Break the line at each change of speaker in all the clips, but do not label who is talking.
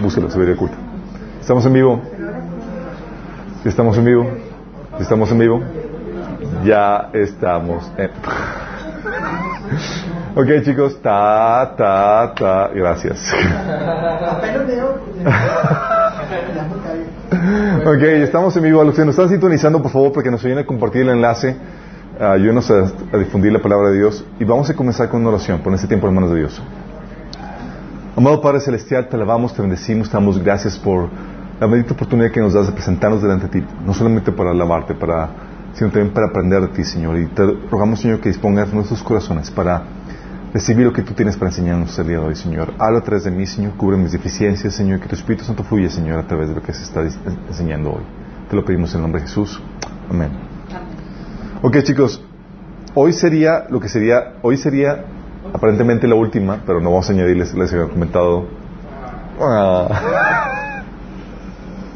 búsquelo, sabiduría oculta. ¿Estamos en vivo? ¿Estamos en vivo? ¿Estamos en vivo? Ya estamos en... ok chicos, ta, ta, ta, gracias. ok, estamos en vivo. A los que nos están sintonizando, por favor, para que nos ayuden a compartir el enlace, ayúdenos a, a difundir la palabra de Dios y vamos a comenzar con una oración, por este tiempo en manos de Dios. Amado Padre Celestial, te alabamos, te bendecimos, te damos gracias por la bendita oportunidad que nos das de presentarnos delante de ti, no solamente para alabarte, para, sino también para aprender de ti, Señor. Y te rogamos, Señor, que dispongas nuestros corazones para recibir lo que tú tienes para enseñarnos el día de hoy, Señor. Habla a través de mí, Señor, cubre mis deficiencias, Señor, que tu Espíritu Santo fluya, Señor, a través de lo que se está enseñando hoy. Te lo pedimos en el nombre de Jesús. Amén. Ok, chicos, hoy sería lo que sería, hoy sería aparentemente la última, pero no vamos a añadirles, les había comentado. Ah.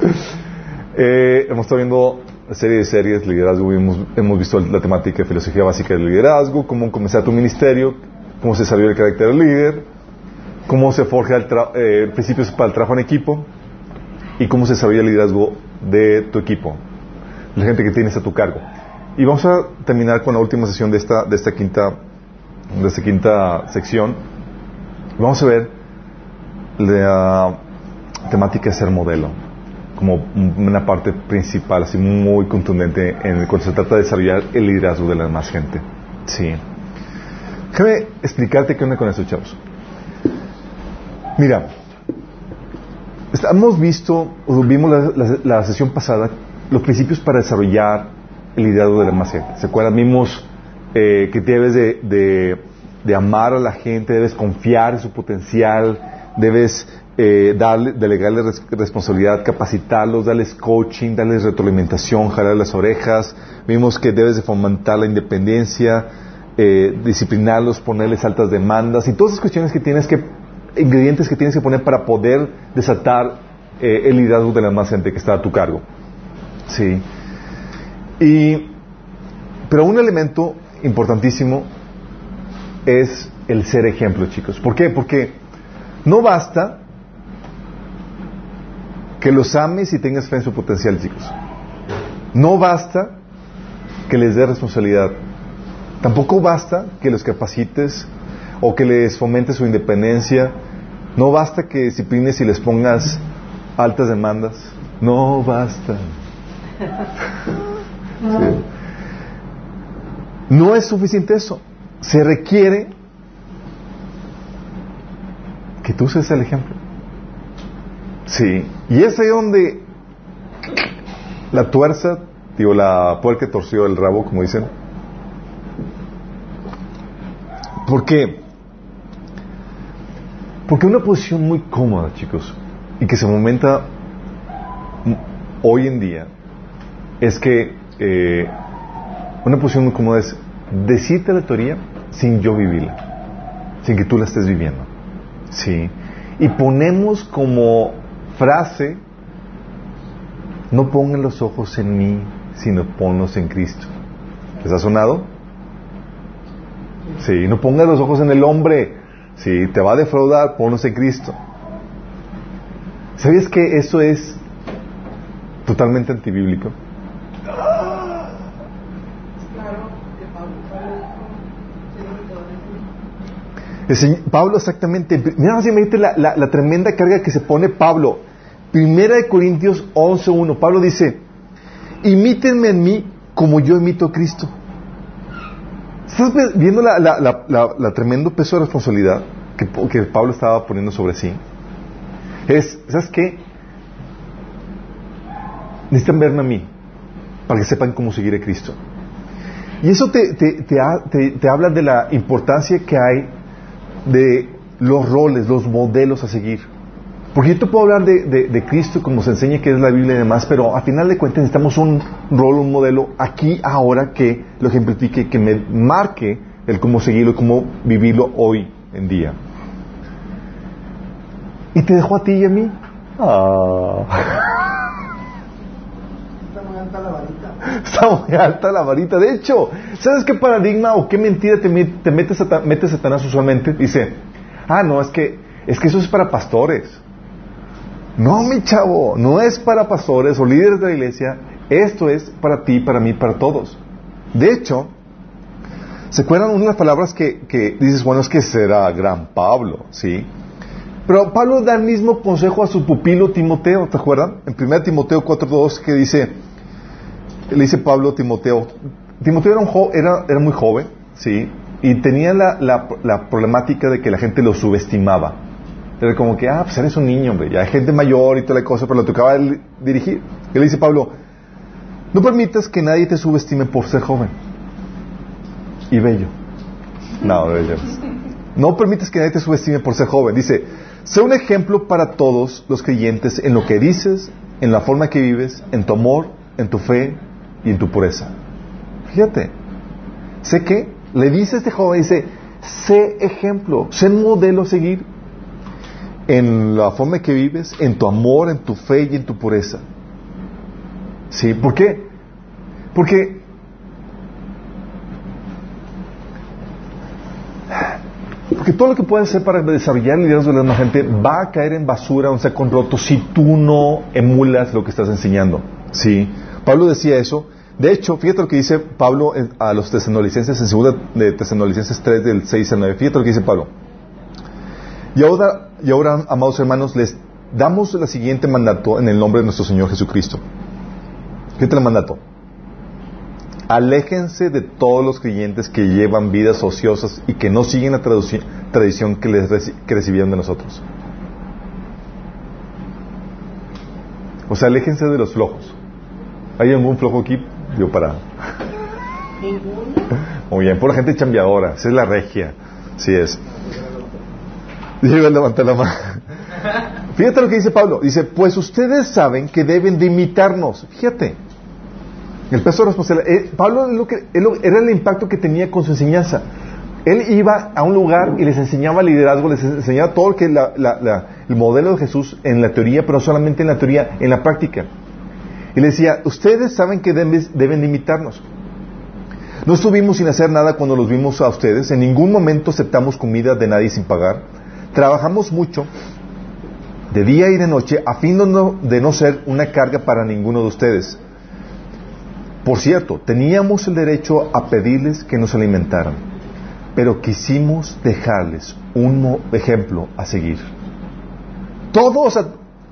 eh, hemos estado viendo serie de series, liderazgo, hemos, hemos visto la temática de filosofía básica del liderazgo, cómo comenzar tu ministerio, cómo se desarrolla el carácter del líder, cómo se forja el eh, principios para el trabajo en equipo y cómo se desarrolla el liderazgo de tu equipo, la gente que tienes a tu cargo. Y vamos a terminar con la última sesión de esta, de esta quinta de esta quinta sección, vamos a ver la temática de ser modelo como una parte principal, así muy contundente en cuando se trata de desarrollar el liderazgo de la demás gente. Sí. Déjame explicarte qué onda con eso, chavos. Mira, hemos visto, o vimos la, la, sesión pasada, los principios para desarrollar el liderazgo de la demás gente. ¿Se acuerdan? Vimos eh, que debes de, de, amar a la gente, debes confiar en su potencial, debes eh, darle, delegarles responsabilidad, capacitarlos, darles coaching, darles retroalimentación, jalar las orejas. Vimos que debes de fomentar la independencia, eh, disciplinarlos, ponerles altas demandas y todas esas cuestiones que tienes que, ingredientes que tienes que poner para poder desatar eh, el liderazgo de la gente que está a tu cargo. Sí. Y, pero un elemento importantísimo es el ser ejemplo, chicos. ¿Por qué? Porque no basta que los ames y tengas fe en su potencial, chicos. No basta que les dé responsabilidad. Tampoco basta que los capacites o que les fomentes su independencia. No basta que disciplines y les pongas altas demandas. No basta. No es suficiente eso. Se requiere que tú seas el ejemplo. Sí. Y es ahí donde la tuerza, digo, la puerca torció el rabo, como dicen. ¿Por qué? Porque una posición muy cómoda, chicos, y que se momenta hoy en día, es que eh, una posición muy cómoda es decirte la teoría sin yo vivirla, sin que tú la estés viviendo. ¿Sí? Y ponemos como frase, no pongan los ojos en mí, sino ponlos en Cristo. ¿Les ha sonado? Sí, no pongas los ojos en el hombre. Si te va a defraudar, ponlos en Cristo. ¿Sabías que eso es totalmente antibíblico? Pablo exactamente, mira, la, la, la, tremenda carga que se pone Pablo. Primera de Corintios 11.1, Pablo dice, imítenme en mí como yo imito a Cristo. ¿Estás viendo la, la tremendo peso de responsabilidad que, Pablo estaba poniendo sobre sí? Es, ¿sabes qué? Necesitan verme a mí para que sepan cómo seguir a Cristo. Y eso te, te, te habla de la importancia que hay de los roles, los modelos a seguir. Porque yo te puedo hablar de, Cristo como se enseña que es la Biblia y demás, pero a final de cuentas necesitamos un rol, un modelo aquí, ahora, que lo ejemplifique, que me marque el cómo seguirlo, cómo vivirlo hoy en día. Y te dejo a ti y a mí. Ah. Está muy alta la varita. De hecho, ¿sabes qué paradigma o qué mentira te, te metes, a, metes Satanás usualmente? Dice, ah, no, es que, es que eso es para pastores. No, mi chavo, no es para pastores o líderes de la iglesia, esto es para ti, para mí, para todos. De hecho, ¿se acuerdan una de las palabras que, que dices, bueno, es que será gran Pablo, ¿sí? Pero Pablo da el mismo consejo a su pupilo Timoteo, ¿te acuerdan? En 1 Timoteo 4.2 que dice, le dice Pablo a Timoteo, Timoteo era, un era, muy joven, ¿sí? Y tenía la, problemática de que la gente lo subestimaba. Era como que, ah, pues eres un niño, hombre, ya hay gente mayor y toda la cosa, pero lo tocaba dirigir. Y le dice Pablo, no permitas que nadie te subestime por ser joven y bello. No, bello. No permitas que nadie te subestime por ser joven. Dice, sé un ejemplo para todos los creyentes en lo que dices, en la forma que vives, en tu amor, en tu fe y en tu pureza. Fíjate, sé que le dice a este joven, dice, sé ejemplo, sé modelo a seguir en la forma que vives, en tu amor, en tu fe y en tu pureza. ¿Sí? ¿Por qué? Porque porque todo lo que puedes hacer para desarrollar el liderazgo de la gente va a caer en basura, un saco roto, si tú no emulas lo que estás enseñando. ¿Sí? Pablo decía eso de hecho, fíjate lo que dice Pablo a los tesanolicenses en segunda de tesanolicenses 3 del 6 al 9. Fíjate lo que dice Pablo. Y ahora, y ahora, amados hermanos, les damos el siguiente mandato en el nombre de nuestro Señor Jesucristo. Fíjate el mandato. Aléjense de todos los creyentes que llevan vidas ociosas y que no siguen la tradición que, les que recibieron de nosotros. O sea, aléjense de los flojos. ¿Hay algún flojo aquí? Yo para. Muy bien, la gente chambeadora, esa es la regia, sí es. Yo levantar la mano. Fíjate lo que dice Pablo. Dice, pues ustedes saben que deben de imitarnos. Fíjate. El peso de responsabilidad. Eh, Pablo lo que, era el impacto que tenía con su enseñanza. Él iba a un lugar y les enseñaba liderazgo, les enseñaba todo lo que el modelo de Jesús en la teoría, pero solamente en la teoría, en la práctica. Y le decía, ustedes saben que deben, deben imitarnos. No estuvimos sin hacer nada cuando los vimos a ustedes. En ningún momento aceptamos comida de nadie sin pagar. Trabajamos mucho, de día y de noche, a fin de no ser una carga para ninguno de ustedes. Por cierto, teníamos el derecho a pedirles que nos alimentaran, pero quisimos dejarles un ejemplo a seguir. Todo,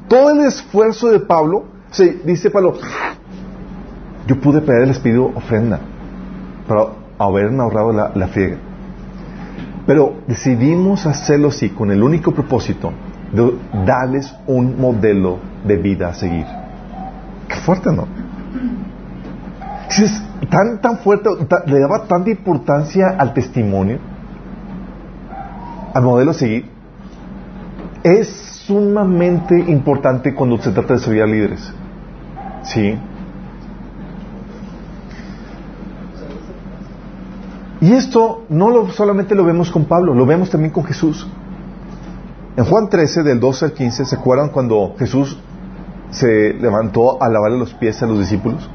todo el esfuerzo de Pablo Sí, dice Pablo, yo pude pedir, les pido ofrenda para haberme ahorrado la, la friega. Pero decidimos hacerlo así con el único propósito de darles un modelo de vida a seguir. Qué fuerte, ¿no? Es tan, tan fuerte, le daba tanta importancia al testimonio, al modelo a seguir, es sumamente importante cuando se trata de ser líderes. Sí. Y esto no lo, solamente lo vemos con Pablo, lo vemos también con Jesús. En Juan 13, del 12 al 15, ¿se acuerdan cuando Jesús se levantó a lavarle los pies a los discípulos?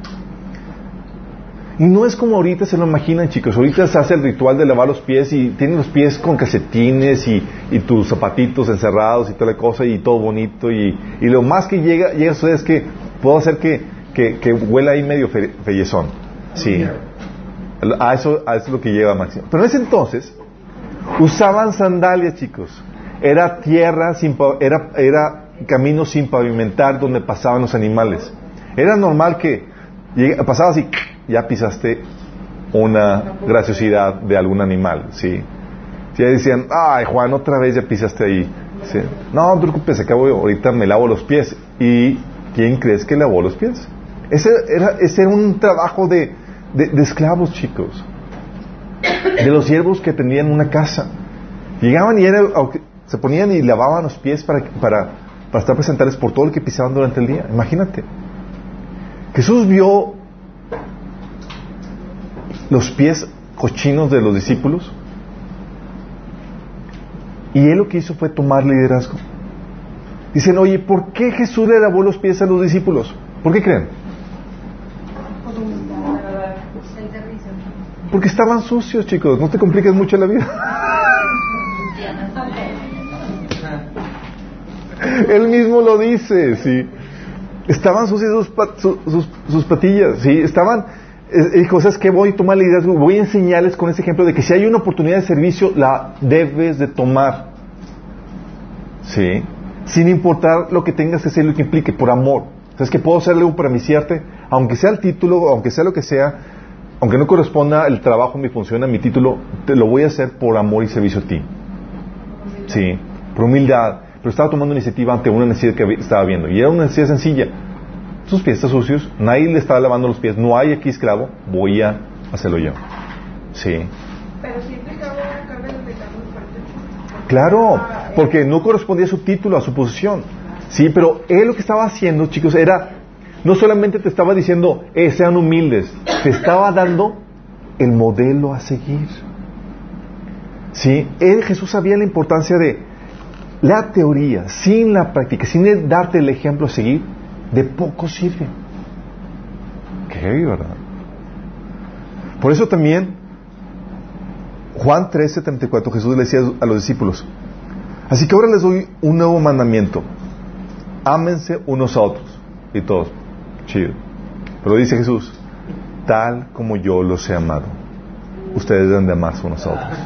Y no es como ahorita se lo imaginan, chicos. Ahorita se hace el ritual de lavar los pies y tienen los pies con calcetines y, tus zapatitos encerrados y toda la cosa y todo bonito. Y, lo más que llega, llega a es que puedo hacer que, que, huela ahí medio fellezón. Sí. A eso, a eso es lo que lleva Máximo. Pero en ese entonces usaban sandalias, chicos. Era tierra, sin, era, era camino sin pavimentar donde pasaban los animales. Era normal que pasabas y ya pisaste una graciosidad de algún animal, ¿sí? Si ya decían, ay Juan, otra vez ya pisaste ahí. No, no te preocupes, acabo, ahorita me lavo los pies. ¿Y quién crees que lavó los pies? Ese era, ese era un trabajo de, de, esclavos, chicos. De los siervos que tenían una casa. Llegaban y era, se ponían y lavaban los pies para, para, para estar presentables por todo lo que pisaban durante el día. Imagínate. Jesús vio los pies cochinos de los discípulos. Y él lo que hizo fue tomar liderazgo. Dicen, oye, ¿por qué Jesús le lavó los pies a los discípulos? ¿Por qué creen? Porque estaban sucios, chicos. No te compliques mucho la vida. Él mismo lo dice, sí. Estaban sucias sus, sus, patillas, sí. Estaban, dijo, ¿sabes qué? Voy a tomar la idea, voy a enseñarles con ese ejemplo de que si hay una oportunidad de servicio, la debes de tomar. Sí. Sin importar lo que tengas que hacer, lo que implique, por amor. ¿Sabes que puedo hacerle un para iniciarte? Aunque sea el título, aunque sea lo que sea, aunque no corresponda el trabajo, mi función, a mi título, te lo voy a hacer por amor y servicio a ti. Sí, por humildad. Pero estaba tomando iniciativa ante una necesidad que estaba viendo. Y era una necesidad sencilla. Sus pies están sucios, nadie le está lavando los pies, no hay aquí esclavo, voy a hacerlo yo. Sí. Pero siempre Claro, porque no correspondía a su título, a su posición. Sí, pero él lo que estaba haciendo, chicos, era no solamente te estaba diciendo, eh, sean humildes, te estaba dando el modelo a seguir. ¿Sí? Él, Jesús sabía la importancia de la teoría, sin la práctica, sin darte el ejemplo a seguir, de poco sirve. Qué ¿verdad? Por eso también, Juan 13, 34, Jesús le decía a los discípulos, así que ahora les doy un nuevo mandamiento, ámense unos a otros, y todos, Chido. Pero dice Jesús, tal como yo los he amado, ustedes deben de amarse unos a otros.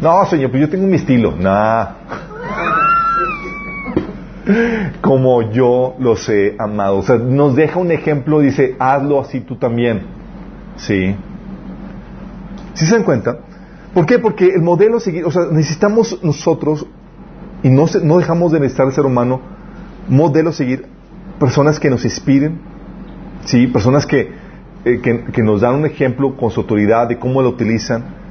No, Señor, pues yo tengo mi estilo. Nah. Como yo los he amado. O sea, nos deja un ejemplo, dice, hazlo así tú también. Sí. ¿Sí se dan cuenta? ¿Por qué? Porque el modelo seguir, o sea, necesitamos nosotros, y no, no dejamos de necesitar el ser humano, modelo seguir, personas que nos inspiren, ¿sí? personas que, eh, que, nos dan un ejemplo con su autoridad de cómo lo utilizan.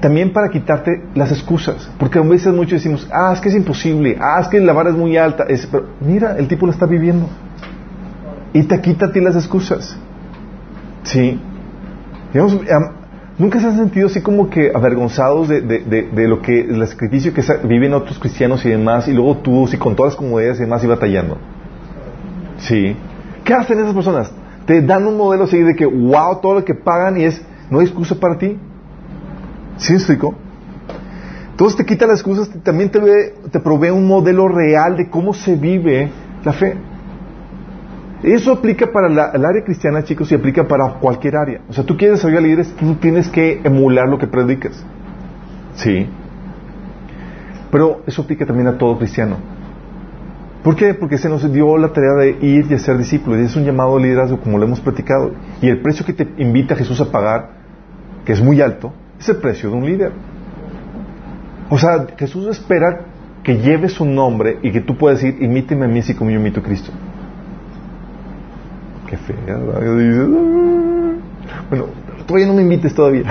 También para quitarte las excusas, porque a veces muchos decimos, ah, es que es imposible, ah, es que la vara es muy alta, es, pero mira, el tipo lo está viviendo. Y te quita a ti las excusas. ¿Sí? Digamos, ¿Nunca se han sentido así como que avergonzados de, de, lo que el sacrificio que viven otros cristianos y demás, y luego tú, si con todas las comodidades y demás, y batallando? Sí. ¿Qué hacen esas personas? Te dan un modelo así de que, wow, todo lo que pagan y es, no hay excusa para ti. ¿Sí me explico? Entonces te quita las excusas, también te, te provee un modelo real de cómo se vive la fe. Eso aplica para el área cristiana, chicos, y aplica para cualquier área. O sea, tú quieres desarrollar líderes, tú tienes que emular lo que predicas. Sí. Pero eso aplica también a todo cristiano. ¿Por qué? Porque se nos dio la tarea de ir y ser discípulos. Y es un llamado a liderazgo, como lo hemos platicado. Y el precio que te invita Jesús a pagar, que es muy alto, es el precio de un líder. O sea, Jesús espera que lleves su nombre y que tú puedas decir, imíteme a mí así como yo imito a Cristo qué fea. bueno, todavía no me invites todavía.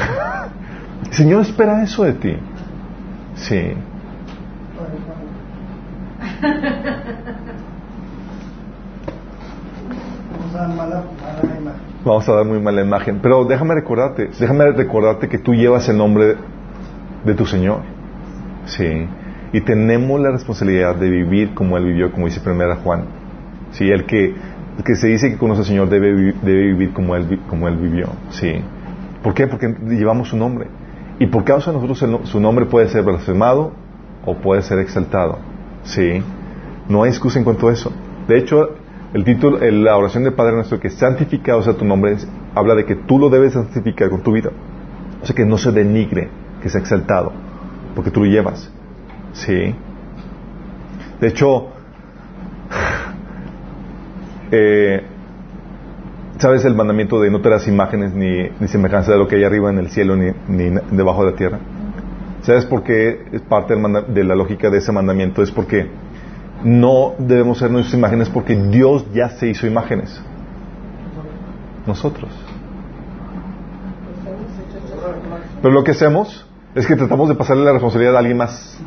El Señor espera eso de ti. Sí. Vamos a dar muy mala imagen. Pero déjame recordarte, déjame recordarte que tú llevas el nombre de tu Señor. Sí. Y tenemos la responsabilidad de vivir como Él vivió, como dice primera Juan. Sí, el que que se dice que conoce al Señor debe, debe vivir como él, como él vivió. Sí. ¿Por qué? Porque llevamos su nombre. Y por causa de nosotros su nombre puede ser blasfemado o puede ser exaltado. Sí. No hay excusa en cuanto a eso. De hecho, el título, la oración del Padre nuestro, que santificado sea tu nombre, habla de que tú lo debes santificar con tu vida. O sea, que no se denigre, que sea exaltado, porque tú lo llevas. Sí. De hecho, eh, ¿sabes el mandamiento de no te das imágenes ni, ni, semejanza de lo que hay arriba en el cielo ni, ni debajo de la tierra? ¿Sabes por qué es parte de la lógica de ese mandamiento? Es porque no debemos ser nuestras imágenes porque Dios ya se hizo imágenes. Nosotros. Pero lo que hacemos es que tratamos de pasarle la responsabilidad a alguien más,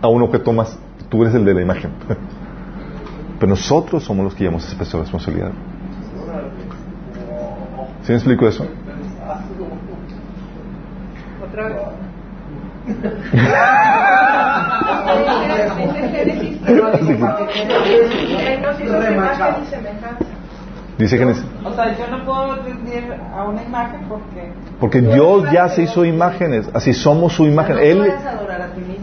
a un objeto más. Tú eres el de la imagen. Pero nosotros somos los que llevamos esa responsabilidad. ¿Sí me explico eso? Otra vez. Dice Génesis.
O sea, yo no puedo rendir a una imagen porque.
Porque Dios ya se hizo imágenes, así somos su imagen. Él.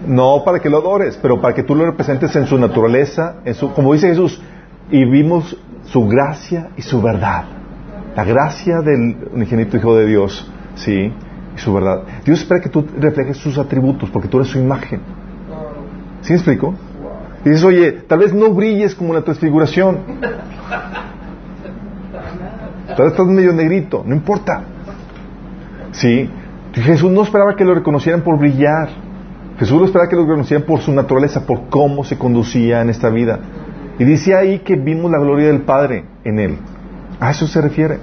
No para que lo adores, pero para que tú lo representes en su naturaleza, en su, como dice Jesús, y vimos su gracia y su verdad. La gracia del unigénito Hijo de Dios, sí, y su verdad. Dios espera que tú reflejes sus atributos, porque tú eres su imagen. ¿Sí me explico? Y dices, oye, tal vez no brilles como la transfiguración. Tal vez estás medio negrito, no importa. Sí. Jesús no esperaba que lo reconocieran por brillar. Jesús lo esperaba que lo reconocieran por su naturaleza, por cómo se conducía en esta vida. Y dice ahí que vimos la gloria del Padre en él. A eso se refiere.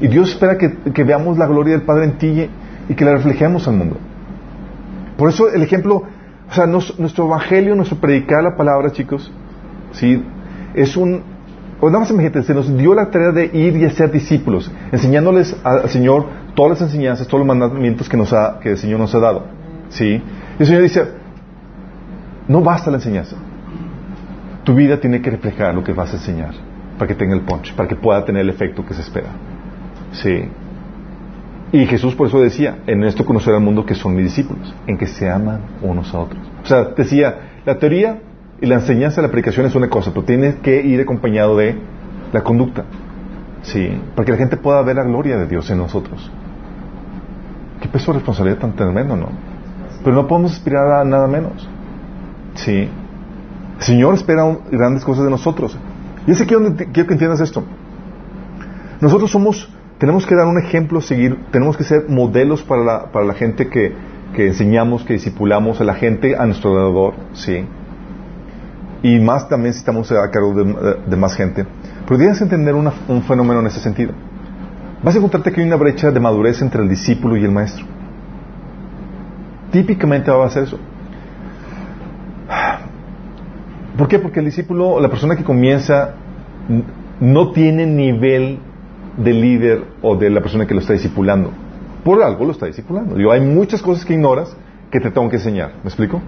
Y Dios espera que, veamos la gloria del Padre en ti y que la reflejemos al mundo. Por eso el ejemplo, o sea, nuestro evangelio, nuestro predicar la palabra, chicos, ¿sí? Es un, o nada más imagínate, se nos dio la tarea de ir y hacer discípulos, enseñándoles al Señor todas las enseñanzas, todos los mandamientos que, nos ha, que el Señor nos ha dado. ¿Sí? Y el Señor dice, no basta la enseñanza. Tu vida tiene que reflejar lo que vas a enseñar para que tenga el punch, para que pueda tener el efecto que se espera. Sí. Y Jesús por eso decía, en esto conocer al mundo que son mis discípulos, en que se aman unos a otros. O sea, decía, la teoría y la enseñanza, la aplicación es una cosa, pero tiene que ir acompañado de la conducta. Sí, para que la gente pueda ver la gloria de Dios en nosotros. Qué peso de responsabilidad tan tremendo, ¿no? Pero no podemos aspirar a nada menos. Sí. El Señor espera grandes cosas de nosotros. Y es aquí donde quiero que entiendas esto. Nosotros somos, tenemos que dar un ejemplo seguir, tenemos que ser modelos para la, para la gente que, que enseñamos, que discipulamos, a la gente a nuestro alrededor, ¿sí? Y más también si estamos a cargo de, más gente. Pero tienes que entender un fenómeno en ese sentido. Vas a encontrarte que hay una brecha de madurez entre el discípulo y el maestro. Típicamente va a ser eso. ¿Por qué? Porque el discípulo, la persona que comienza, no tiene nivel de líder o de la persona que lo está discipulando. Por algo lo está discipulando. Digo, hay muchas cosas que ignoras que te tengo que enseñar. ¿Me explico?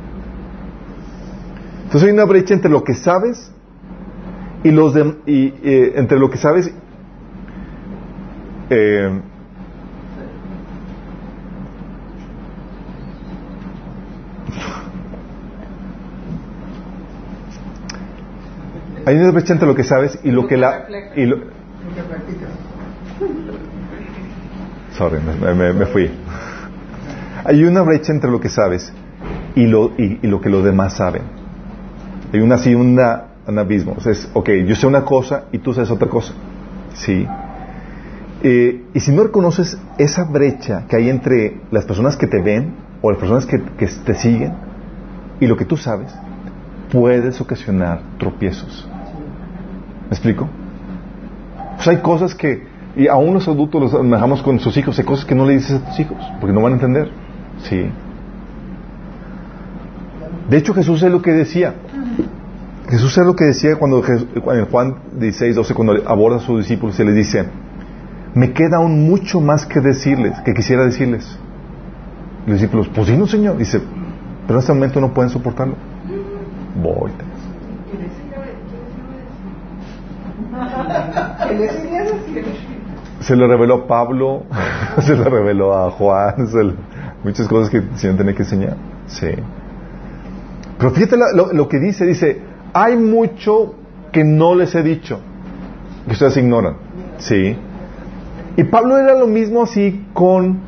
Entonces hay una brecha entre lo que sabes y los de, eh, entre lo que sabes eh, hay una brecha entre lo que sabes y lo que la y lo, sorry me, me, fui. Hay una brecha entre lo que sabes y lo y, lo que los demás saben. Hay una así una, un abismo. O sea, es, ok yo sé una cosa y tú sabes otra cosa. Sí. Eh, y si no reconoces esa brecha que hay entre las personas que te ven o las personas que, te siguen y lo que tú sabes, puedes ocasionar tropiezos. ¿Me explico? Pues hay cosas que, y aún los adultos los manejamos con sus hijos, hay cosas que no le dices a tus hijos, porque no van a entender. Sí. De hecho, Jesús es lo que decía. Jesús es lo que decía cuando en Juan 16, 12, cuando aborda a sus discípulos y les dice, me queda aún mucho más que decirles, que quisiera decirles. Los discípulos, pues sí, no, Señor. Dice, pero en este momento no pueden soportarlo. Voy. Se lo reveló Pablo, se lo reveló a Juan, muchas cosas que el Señor tiene que enseñar. Sí. Pero fíjate lo, lo, que dice, dice, hay mucho que no les he dicho, que ustedes ignoran. Sí. Y Pablo era lo mismo así con,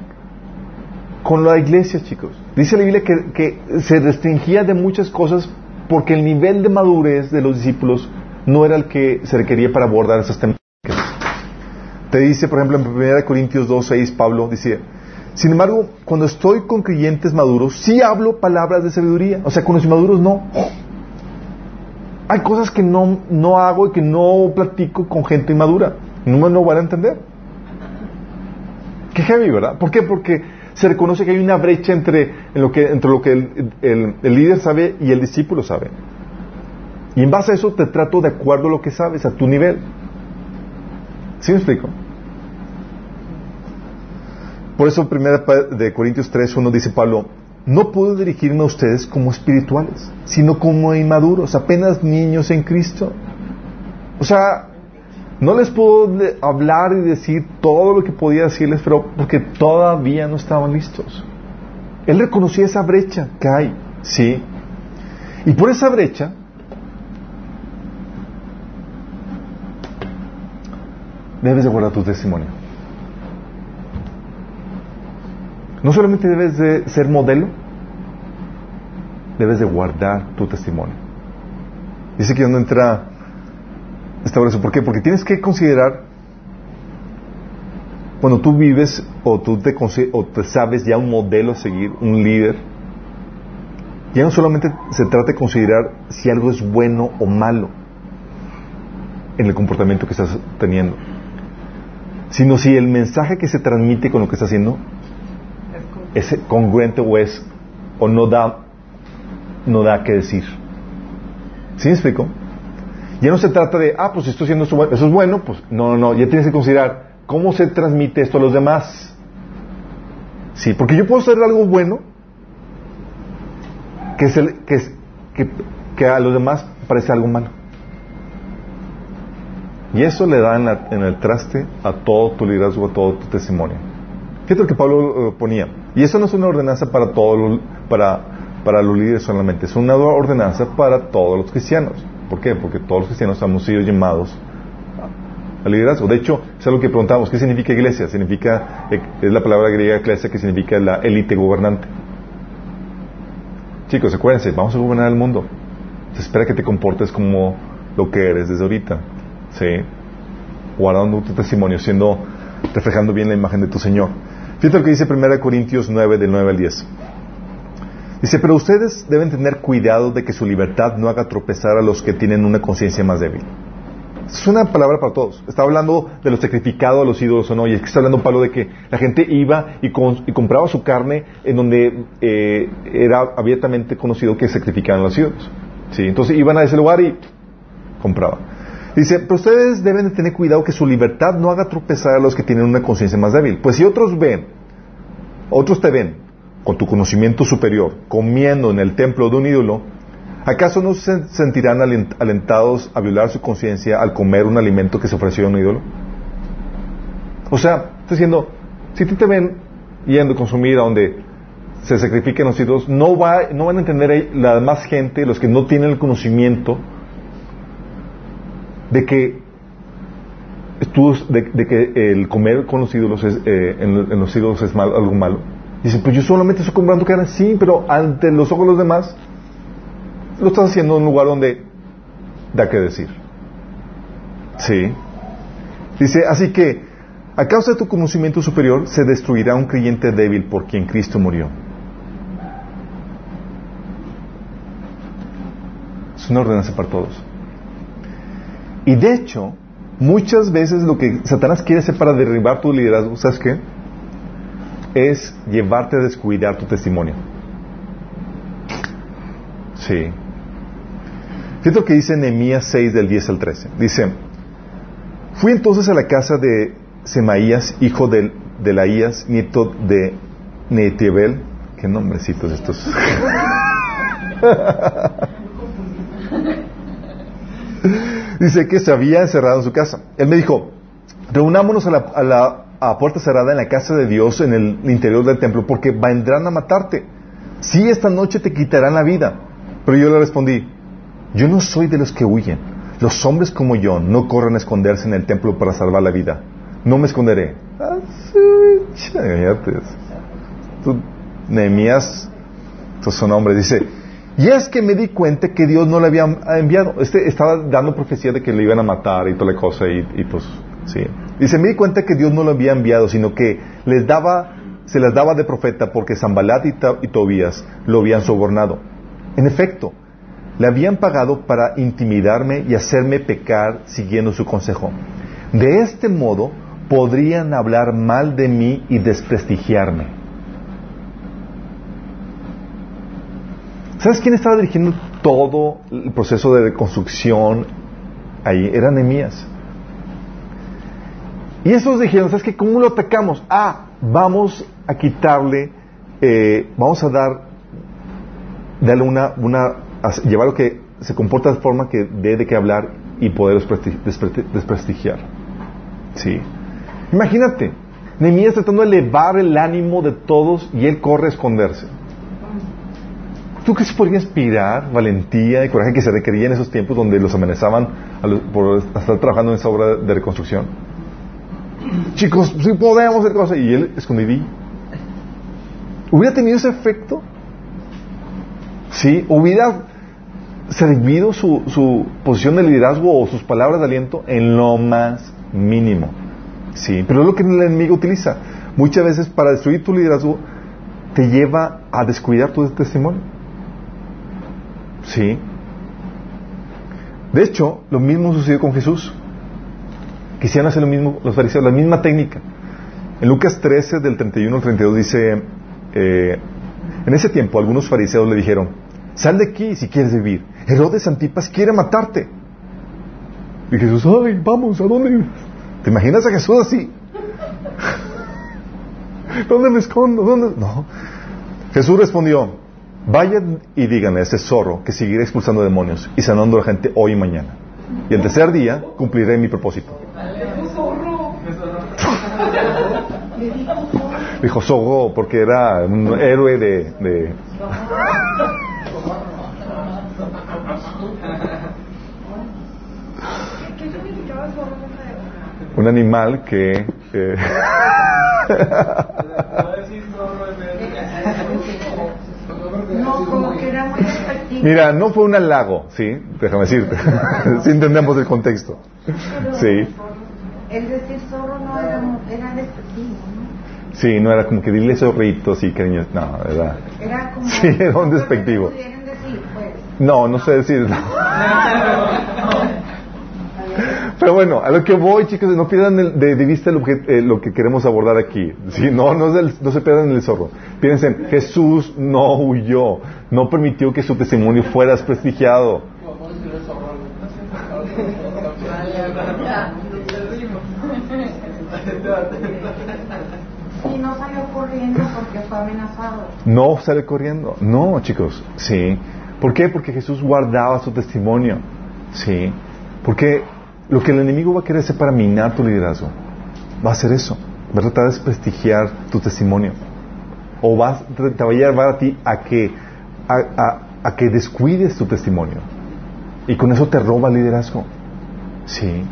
con la iglesia, chicos. Dice la Biblia que, que se restringía de muchas cosas porque el nivel de madurez de los discípulos no era el que se requería para abordar esas temáticas. Te dice, por ejemplo, en 1 Corintios 2, 6, Pablo dice, sin embargo, cuando estoy con creyentes maduros, sí hablo palabras de sabiduría. O sea, con los inmaduros no. Hay cosas que no, no hago y que no platico con gente inmadura. No me lo van a entender. Qué heavy, ¿verdad? ¿Por qué? Porque se reconoce que hay una brecha entre, lo que, entre lo que el, líder sabe y el discípulo sabe. Y en base a eso te trato de acuerdo a lo que sabes, a tu nivel. ¿Sí me explico? Por eso, primera de Corintios 3, uno dice Pablo, no puedo dirigirme a ustedes como espirituales, sino como inmaduros, apenas niños en Cristo. O sea, no les puedo hablar y decir todo lo que podía decirles, pero porque todavía no estaban listos. Él reconocía esa brecha que hay, ¿sí? Y por esa brecha, debes de guardar tu testimonio. No solamente debes de ser modelo, debes de guardar tu testimonio. Dice que no entra esta oración. ¿Por qué? Porque tienes que considerar cuando tú vives o tú te, o te sabes ya un modelo a seguir, un líder, ya no solamente se trata de considerar si algo es bueno o malo en el comportamiento que estás teniendo, sino si el mensaje que se transmite con lo que estás haciendo es congruente o es o no da no da que decir. ¿Sí me explico? Ya no se trata de, ah, pues estoy haciendo eso, eso es bueno, pues no, no, no, ya tienes que considerar cómo se transmite esto a los demás. Sí, porque yo puedo hacer algo bueno que, es el, que, que, que a los demás parece algo malo. Y eso le da en, el traste a todo tu liderazgo, a todo tu testimonio. Fíjate lo que Pablo eh, ponía. Y eso no es una ordenanza para, todo, para, para los líderes solamente, es una ordenanza para todos los cristianos. ¿Por qué? Porque todos los cristianos hemos sido llamados al liderazgo. De hecho, es algo que preguntamos, ¿qué significa iglesia? Significa, eh, es la palabra griega iglesia que significa la élite gobernante. Chicos, acuérdense, vamos a gobernar el mundo. Se espera que te comportes como lo que eres desde ahorita. ¿Sí? Guardando tu testimonio, siendo, reflejando bien la imagen de tu Señor. Fíjate lo que dice 1 Corintios 9, del 9 al 10. Dice, pero ustedes deben tener cuidado de que su libertad no haga tropezar a los que tienen una conciencia más débil. Es una palabra para todos. Está hablando de lo sacrificado a los ídolos o no. Y es que está hablando Pablo de que la gente iba y, compraba su carne en donde eh, era abiertamente conocido que sacrificaban los ídolos. ¿Sí? Entonces iban a ese lugar y compraban. Dice, pero ustedes deben de tener cuidado que su libertad no haga tropezar a los que tienen una conciencia más débil. Pues si otros ven, otros te ven con tu conocimiento superior, comiendo en el templo de un ídolo, ¿acaso no se sentirán alentados a violar su conciencia al comer un alimento que se ofreció a un ídolo? O sea, está diciendo, si te ven yendo a consumir a donde se sacrifiquen los ídolos, no, va, no van a entender la demás gente, los que no tienen el conocimiento, de que de, que el comer con los ídolos eh, en, los ídolos es algo malo Dice, pues yo solamente estoy comprando carne. Sí, pero ante los ojos de los demás, lo estás haciendo en un lugar donde da que decir. Sí. Dice, así que, a causa de tu conocimiento superior, se destruirá un creyente débil por quien Cristo murió. Es una ordenanza para todos. Y de hecho, muchas veces lo que Satanás quiere hacer para derribar tu liderazgo, ¿sabes qué? es llevarte a descuidar tu testimonio. Sí. Fíjate lo que dice Nehemías 6 del 10 al 13. Dice, fui entonces a la casa de Semaías, hijo de, de Laías, nieto de Netebel. Qué nombrecitos estos. Dice que se había encerrado en su casa. Él me dijo, reunámonos a la, a puerta cerrada en la casa de Dios en el interior del templo porque vendrán a matarte. Sí, esta noche te quitarán la vida. Pero yo le respondí, yo no soy de los que huyen. Los hombres como yo no corren a esconderse en el templo para salvar la vida. No me esconderé. Ah, Nehemías, es su nombre, dice, y es que me di cuenta que Dios no le había enviado. Este estaba dando profecía de que le iban a matar y toda la cosa y, y pues, sí. Dice, me di cuenta que Dios no lo había enviado, sino que les daba, se les daba de profeta porque Zambalat y, Tobías lo habían sobornado. En efecto, le habían pagado para intimidarme y hacerme pecar siguiendo su consejo. De este modo podrían hablar mal de mí y desprestigiarme. ¿Sabes quién estaba dirigiendo todo el proceso de construcción ahí? Era Nehemías. Y esos dijeron, ¿sabes qué? ¿Cómo lo atacamos? Ah, vamos a quitarle, eh, vamos a dar, darle una, una, llevarlo que se comporta de forma que dé de qué hablar y poder desprestigiar. Sí. Imagínate, Nehemías tratando de elevar el ánimo de todos y él corre a esconderse. ¿Tú crees que podría inspirar valentía y coraje que se requería en esos tiempos donde los amenazaban por estar trabajando en esa obra de reconstrucción? Chicos, si podemos hacer cosas. Y él escondidí. ¿Hubiera tenido ese efecto? Sí, hubiera servido su, su posición de liderazgo o sus palabras de aliento en lo más mínimo. Sí, pero es lo que el enemigo utiliza. Muchas veces para destruir tu liderazgo te lleva a descuidar tu testimonio. Sí. De hecho, lo mismo sucedió con Jesús. Quisieran hacer lo mismo los fariseos, la misma técnica. En Lucas 13, del 31 al 32 dice, eh, en ese tiempo algunos fariseos le dijeron, sal de aquí si quieres vivir. Herodes Antipas quiere matarte. Y Jesús, ay, vamos, ¿a dónde? ¿Te imaginas a Jesús así? ¿Dónde me escondo? ¿Dónde? No. Jesús respondió, vayan y díganle a ese zorro que seguiré expulsando demonios y sanando a la gente hoy y mañana. Y el tercer día cumpliré mi propósito. Dijo zorro porque era un héroe de... de... un animal que... Eh...
No, como que era muy despectivo.
Mira, no fue un halago, ¿sí? Déjame decirte. si entendemos el contexto. Sí.
El decir zorro no era, era despectivo, ¿no?
Sí, no era como que dile zorrito, sí, cariño. No, ¿verdad?
Era como...
Sí, era un despectivo.
pues.
No, no sé decirlo. Pero bueno, a lo que voy, chicos, no pierdan el- de, de vista el eh, lo que queremos abordar aquí. ¿sí? No, no, se pierdan el zorro. Piensen, Jesús no huyó, no permitió que su testimonio fuera desprestigiado.
Y no salió corriendo porque fue amenazado.
No sale corriendo. No, chicos, sí. ¿Por qué? Porque Jesús guardaba su testimonio. Sí. Porque lo que el enemigo va a querer hacer para minar tu liderazgo, va a hacer eso. Va a tratar de desprestigiar tu testimonio. O va, a- te va a llevar a ti a que, a, a- a que descuides tu testimonio. Y con eso te roba el liderazgo. Sí.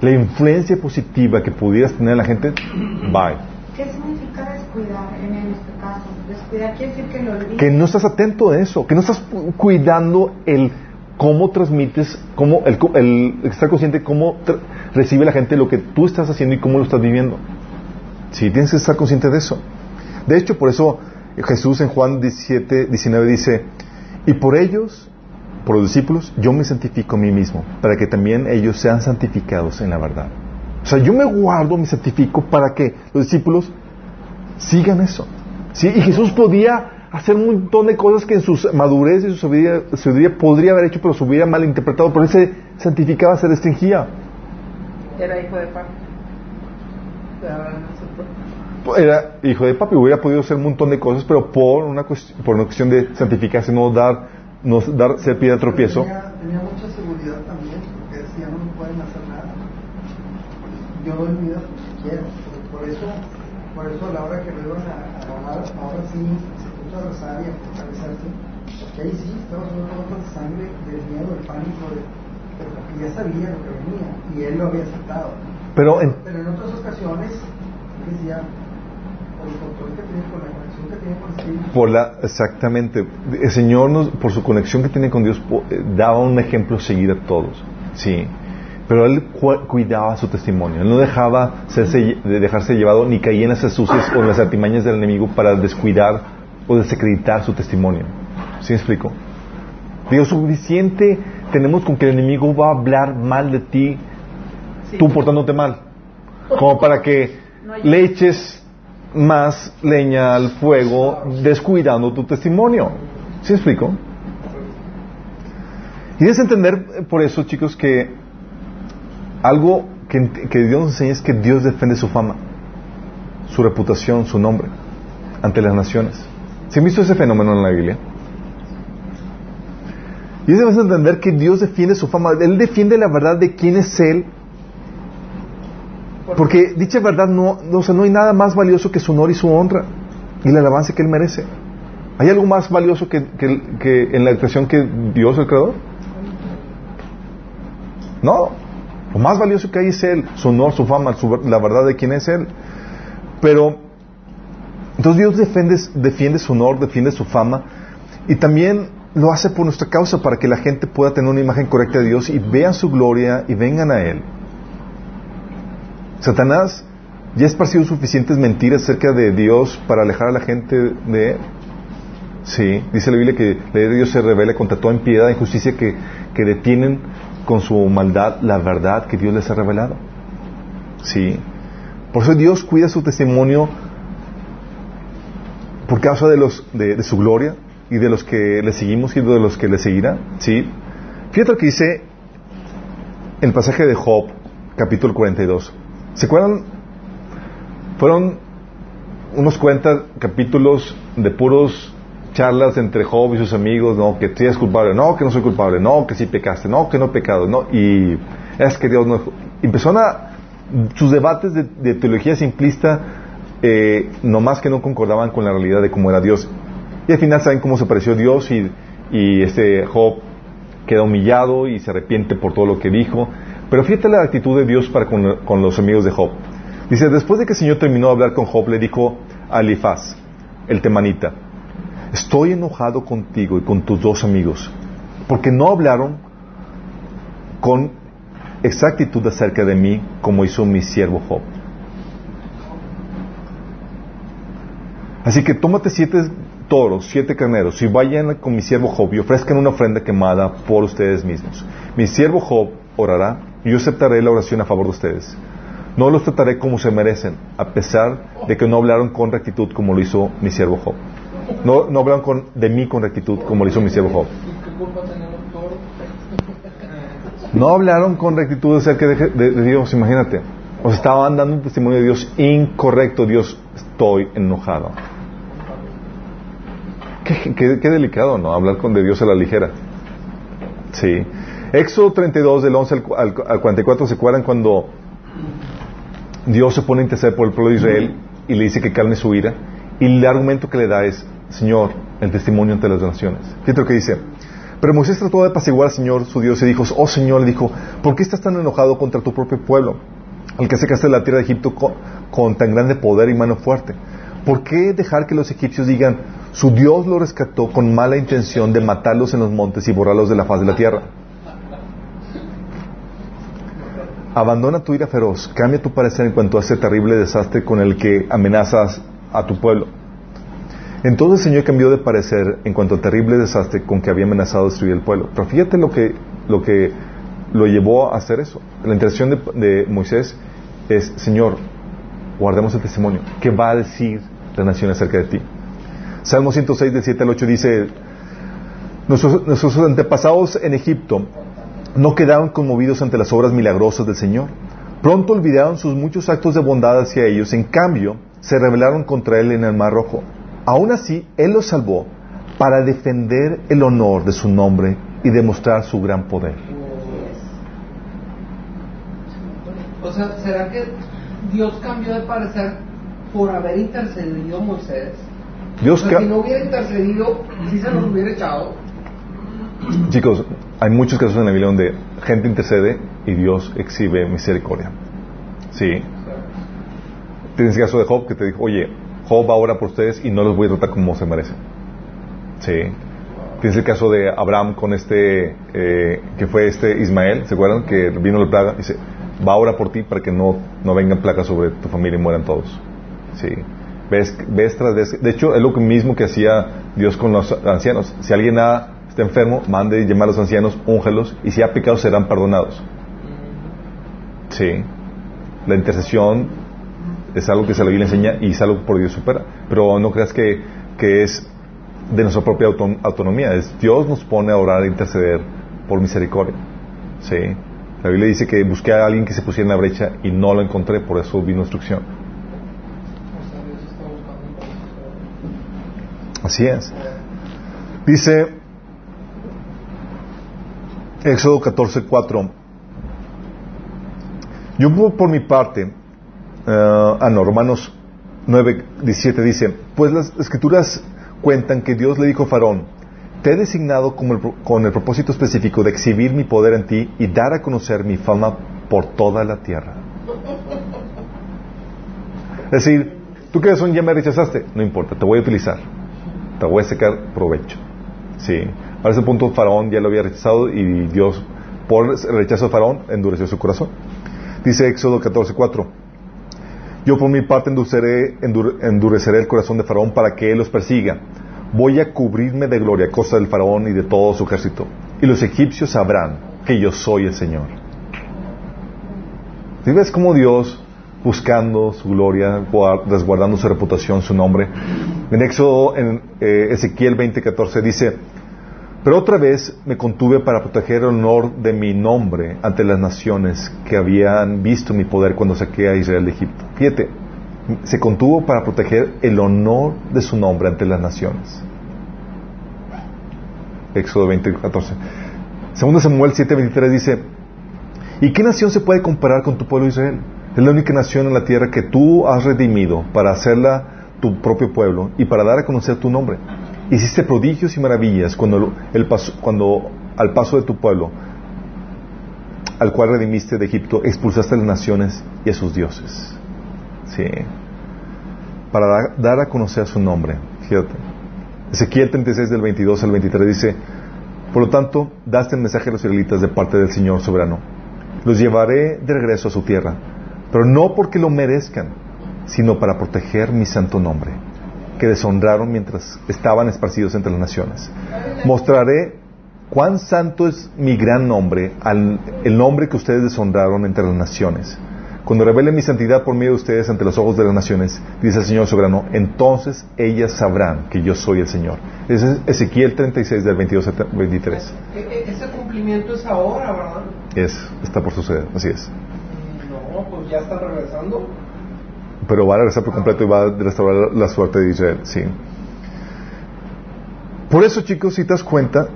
La influencia positiva que pudieras tener en la gente, bye.
¿Qué significa descuidar en este caso? Descuidar quiere decir que lo olvides.
que no estás atento a eso, que no estás cuidando el cómo transmites, cómo el, el estar consciente cómo recibe la gente lo que tú estás haciendo y cómo lo estás viviendo. Sí, tienes que estar consciente de eso. De hecho, por eso Jesús en Juan 17, 19 dice, y por ellos, por los discípulos, yo me santifico a mí mismo, para que también ellos sean santificados en la verdad. O sea, yo me guardo, me santifico para que los discípulos sigan eso. ¿Sí? Y Jesús podía hacer un montón de cosas que en su madurez y su sabiduría, sabiduría podría haber hecho, pero se hubiera malinterpretado, por eso se santificaba, se restringía.
Era hijo de Pablo.
Era hijo de papi, hubiera podido hacer un montón de cosas, pero por una, cuest- por una cuestión de santificarse, no dar, no dar ser pie de tropiezo.
Tenía, tenía mucha seguridad también, porque decía, no me pueden hacer nada. Yo doy mi vida porque quiero. Por, eso, por eso a la hora que lo iban a, a ahora sí se puso a rezar y a fortalecerse. Porque ahí sí estaba haciendo gotas de sangre, del miedo, del pánico, de, pero porque ya sabía lo que venía y él lo había aceptado.
Pero en-
Pero en otras ocasiones, decía, por el control que tiene, por la conexión que tiene con el Espíritu,
por la, exactamente, el Señor nos, por su conexión que tiene con Dios, eh, daba un ejemplo a seguir a todos. Sí. Pero él cu- cuidaba su testimonio. Él no dejaba serse- de dejarse llevado ni caía en las astucias o en las artimañas del enemigo para descuidar o desacreditar su testimonio. ¿Sí me explico? Digo, suficiente tenemos con que el enemigo va a hablar mal de ti, tú portándote mal, como para que le eches más leña al fuego descuidando tu testimonio. ¿Sí me explico? Y debes entender eh, por eso, chicos, que algo que, que Dios nos enseña es que Dios defiende su fama, su reputación, su nombre ante las naciones. ¿Se han visto ese fenómeno en la Biblia? Y debes entender que Dios defiende su fama. Él defiende la verdad de quién es Él Porque dicha verdad no, o sea, no hay nada más valioso que su honor y su honra y la alabanza que Él merece. ¿Hay algo más valioso que, que, que en la creación que Dios, el Creador? No. Lo más valioso que hay es Él, su honor, su fama, su, la verdad de quién es Él. Pero, entonces Dios defiende, defiende su honor, defiende su fama y también lo hace por nuestra causa para que la gente pueda tener una imagen correcta de Dios y vean su gloria y vengan a Él. Satanás ya ha esparcido suficientes mentiras acerca de Dios para alejar a la gente de Él. Sí, dice la Biblia que la ley de Dios se revela contra toda impiedad e injusticia que, que detienen con su maldad la verdad que Dios les ha revelado. Sí. Por eso Dios cuida su testimonio por causa de, los, de, de su gloria y de los que le seguimos y de los que le seguirán. ¿sí? Fíjate lo que dice el pasaje de Job, capítulo 42. ¿Se acuerdan? Fueron unos 40 capítulos de puros charlas entre Job y sus amigos, no, que tú eres culpable, no, que no soy culpable, no, que sí pecaste, no, que no he pecado, no, y es que Dios no... Empezaron a... Sus debates de, de teología simplista, eh, nomás que no concordaban con la realidad de cómo era Dios. Y al final saben cómo se pareció Dios y, y este Job queda humillado y se arrepiente por todo lo que dijo. Pero fíjate la actitud de Dios para con, con los amigos de Job. Dice, después de que el Señor terminó de hablar con Job, le dijo a Elifaz, el temanita, estoy enojado contigo y con tus dos amigos, porque no hablaron con exactitud acerca de mí como hizo mi siervo Job. Así que tómate siete toros, siete carneros, y vayan con mi siervo Job y ofrezcan una ofrenda quemada por ustedes mismos. Mi siervo Job orará y yo aceptaré la oración a favor de ustedes. No los trataré como se merecen, a pesar de que no hablaron con rectitud como lo hizo mi siervo Job. No, hablaron con, de mí con rectitud como lo hizo mi siervo Job. No hablaron con rectitud acerca de, de, de Dios, imagínate. O sea, estaban dando un testimonio de Dios incorrecto. Dios, estoy enojado. Qué, delicado, ¿no? Hablar con de Dios a la ligera. Sí. Éxodo 32, del 11 al, al, al 44, ¿se acuerdan cuando Dios se pone a interceder por el pueblo de Israel y le dice que calme su ira? Y el argumento que le da es, Señor, el testimonio ante las naciones. Fíjate lo que dice. Pero Moisés trató de apaciguar al Señor, su Dios, y dijo, oh Señor, le dijo, ¿por qué estás tan enojado contra tu propio pueblo? Al que sacaste de la tierra de Egipto con, tan grande poder y mano fuerte. ¿Por qué dejar que los egipcios digan, su Dios lo rescató con mala intención de matarlos en los montes y borrarlos de la faz de la tierra? Abandona tu ira feroz, cambia tu parecer en cuanto a ese terrible desastre con el que amenazas a tu pueblo. Entonces el Señor cambió de parecer en cuanto al terrible desastre con que había amenazado destruir el pueblo. Pero fíjate lo que, lo que lo llevó a hacer eso. La intención de Moisés es, Señor, guardemos el testimonio. ¿Qué va a decir la nación acerca de ti? Salmo 106, del 7 al 8 dice, nuestros, nuestros antepasados en Egipto no quedaron conmovidos ante las obras milagrosas del Señor. Pronto olvidaron sus muchos actos de bondad hacia ellos. En cambio, se rebelaron contra Él en el Mar Rojo. Aún así, Él los salvó para defender el honor de su nombre y demostrar su gran poder.
O sea, ¿será que Dios cambió de parecer por haber intercedido a Moisés?
Dios
o sea, si no hubiera intercedido, si se los hubiera echado.
Chicos, hay muchos casos en la Biblia donde gente intercede y Dios exhibe misericordia. Sí. Tienes el caso de Job que te dijo, oye, Job ahora por ustedes y no los voy a tratar como se merecen. Sí. Tienes el caso de Abraham con este, eh, que fue este Ismael, ¿se acuerdan? Que vino la plaga. Dice, va ahora por ti para que no, no vengan plagas sobre tu familia y mueran todos. Sí. Ves, ves tras. De hecho, es lo mismo que hacía Dios con los ancianos. Si alguien está enfermo, mande llamar a los ancianos, úngelos, y si ha pecado serán perdonados. Sí. La intercesión es algo que se la Biblia enseña y es algo por Dios supera. Pero no creas que, que es de nuestra propia auton autonomía. Es Dios nos pone a orar e interceder por misericordia. Sí. La Biblia dice que busqué a alguien que se pusiera en la brecha y no lo encontré, por eso vino instrucción. Así es. Dice Éxodo 14:4. Yo por mi parte ah, ah, no, Romanos 9, 17 dice, pues las escrituras cuentan que Dios le dijo a Faraón, te he designado con el propósito específico de exhibir mi poder en ti y dar a conocer mi fama por toda la tierra. Es decir, tú que eres un ya me rechazaste, no importa, te voy a utilizar, te voy a sacar provecho. Sí. A ese punto Faraón ya lo había rechazado y Dios, por el rechazo de Faraón, endureció su corazón. Dice Éxodo 14:4. Yo por mi parte endureceré, endur- endureceré el corazón de Faraón para que él los persiga. Voy a cubrirme de gloria a costa del Faraón y de todo su ejército. Y los egipcios sabrán que yo soy el Señor. ¿Sí ves cómo Dios, buscando su gloria, guar- resguardando su reputación, su nombre? En Éxodo, en eh, Ezequiel 20:14 dice, pero otra vez me contuve para proteger el honor de mi nombre ante las naciones que habían visto mi poder cuando saqué a Israel de Egipto. Fíjate, se contuvo para proteger el honor de su nombre ante las naciones. Éxodo 20, 14. Segundo Samuel 7, 23 dice, ¿y qué nación se puede comparar con tu pueblo Israel? Es la única nación en la tierra que tú has redimido para hacerla tu propio pueblo y para dar a conocer tu nombre. Hiciste prodigios y maravillas cuando, cuando al paso de tu pueblo, al cual redimiste de Egipto, expulsaste a las naciones y a sus dioses. Sí. Para dar, a conocer su nombre. Fíjate. Ezequiel 36 del 22 al 23 dice, por lo tanto, daste el mensaje a los israelitas de parte del Señor soberano. Los llevaré de regreso a su tierra, pero no porque lo merezcan, sino para proteger mi santo nombre, que deshonraron mientras estaban esparcidos entre las naciones. Mostraré cuán santo es mi gran nombre, el nombre que ustedes deshonraron entre las naciones. Cuando revele mi santidad por medio de ustedes ante los ojos de las naciones, dice el Señor soberano, entonces ellas sabrán que yo soy el Señor. Ese es Ezequiel 36 del 22 al 23.
E- e- ese cumplimiento es ahora, ¿verdad?
Es, está por suceder, así es.
No, pues ya está regresando.
Pero va a regresar por completo y va a restaurar la suerte de Israel, sí. Por eso, chicos, si te das cuenta,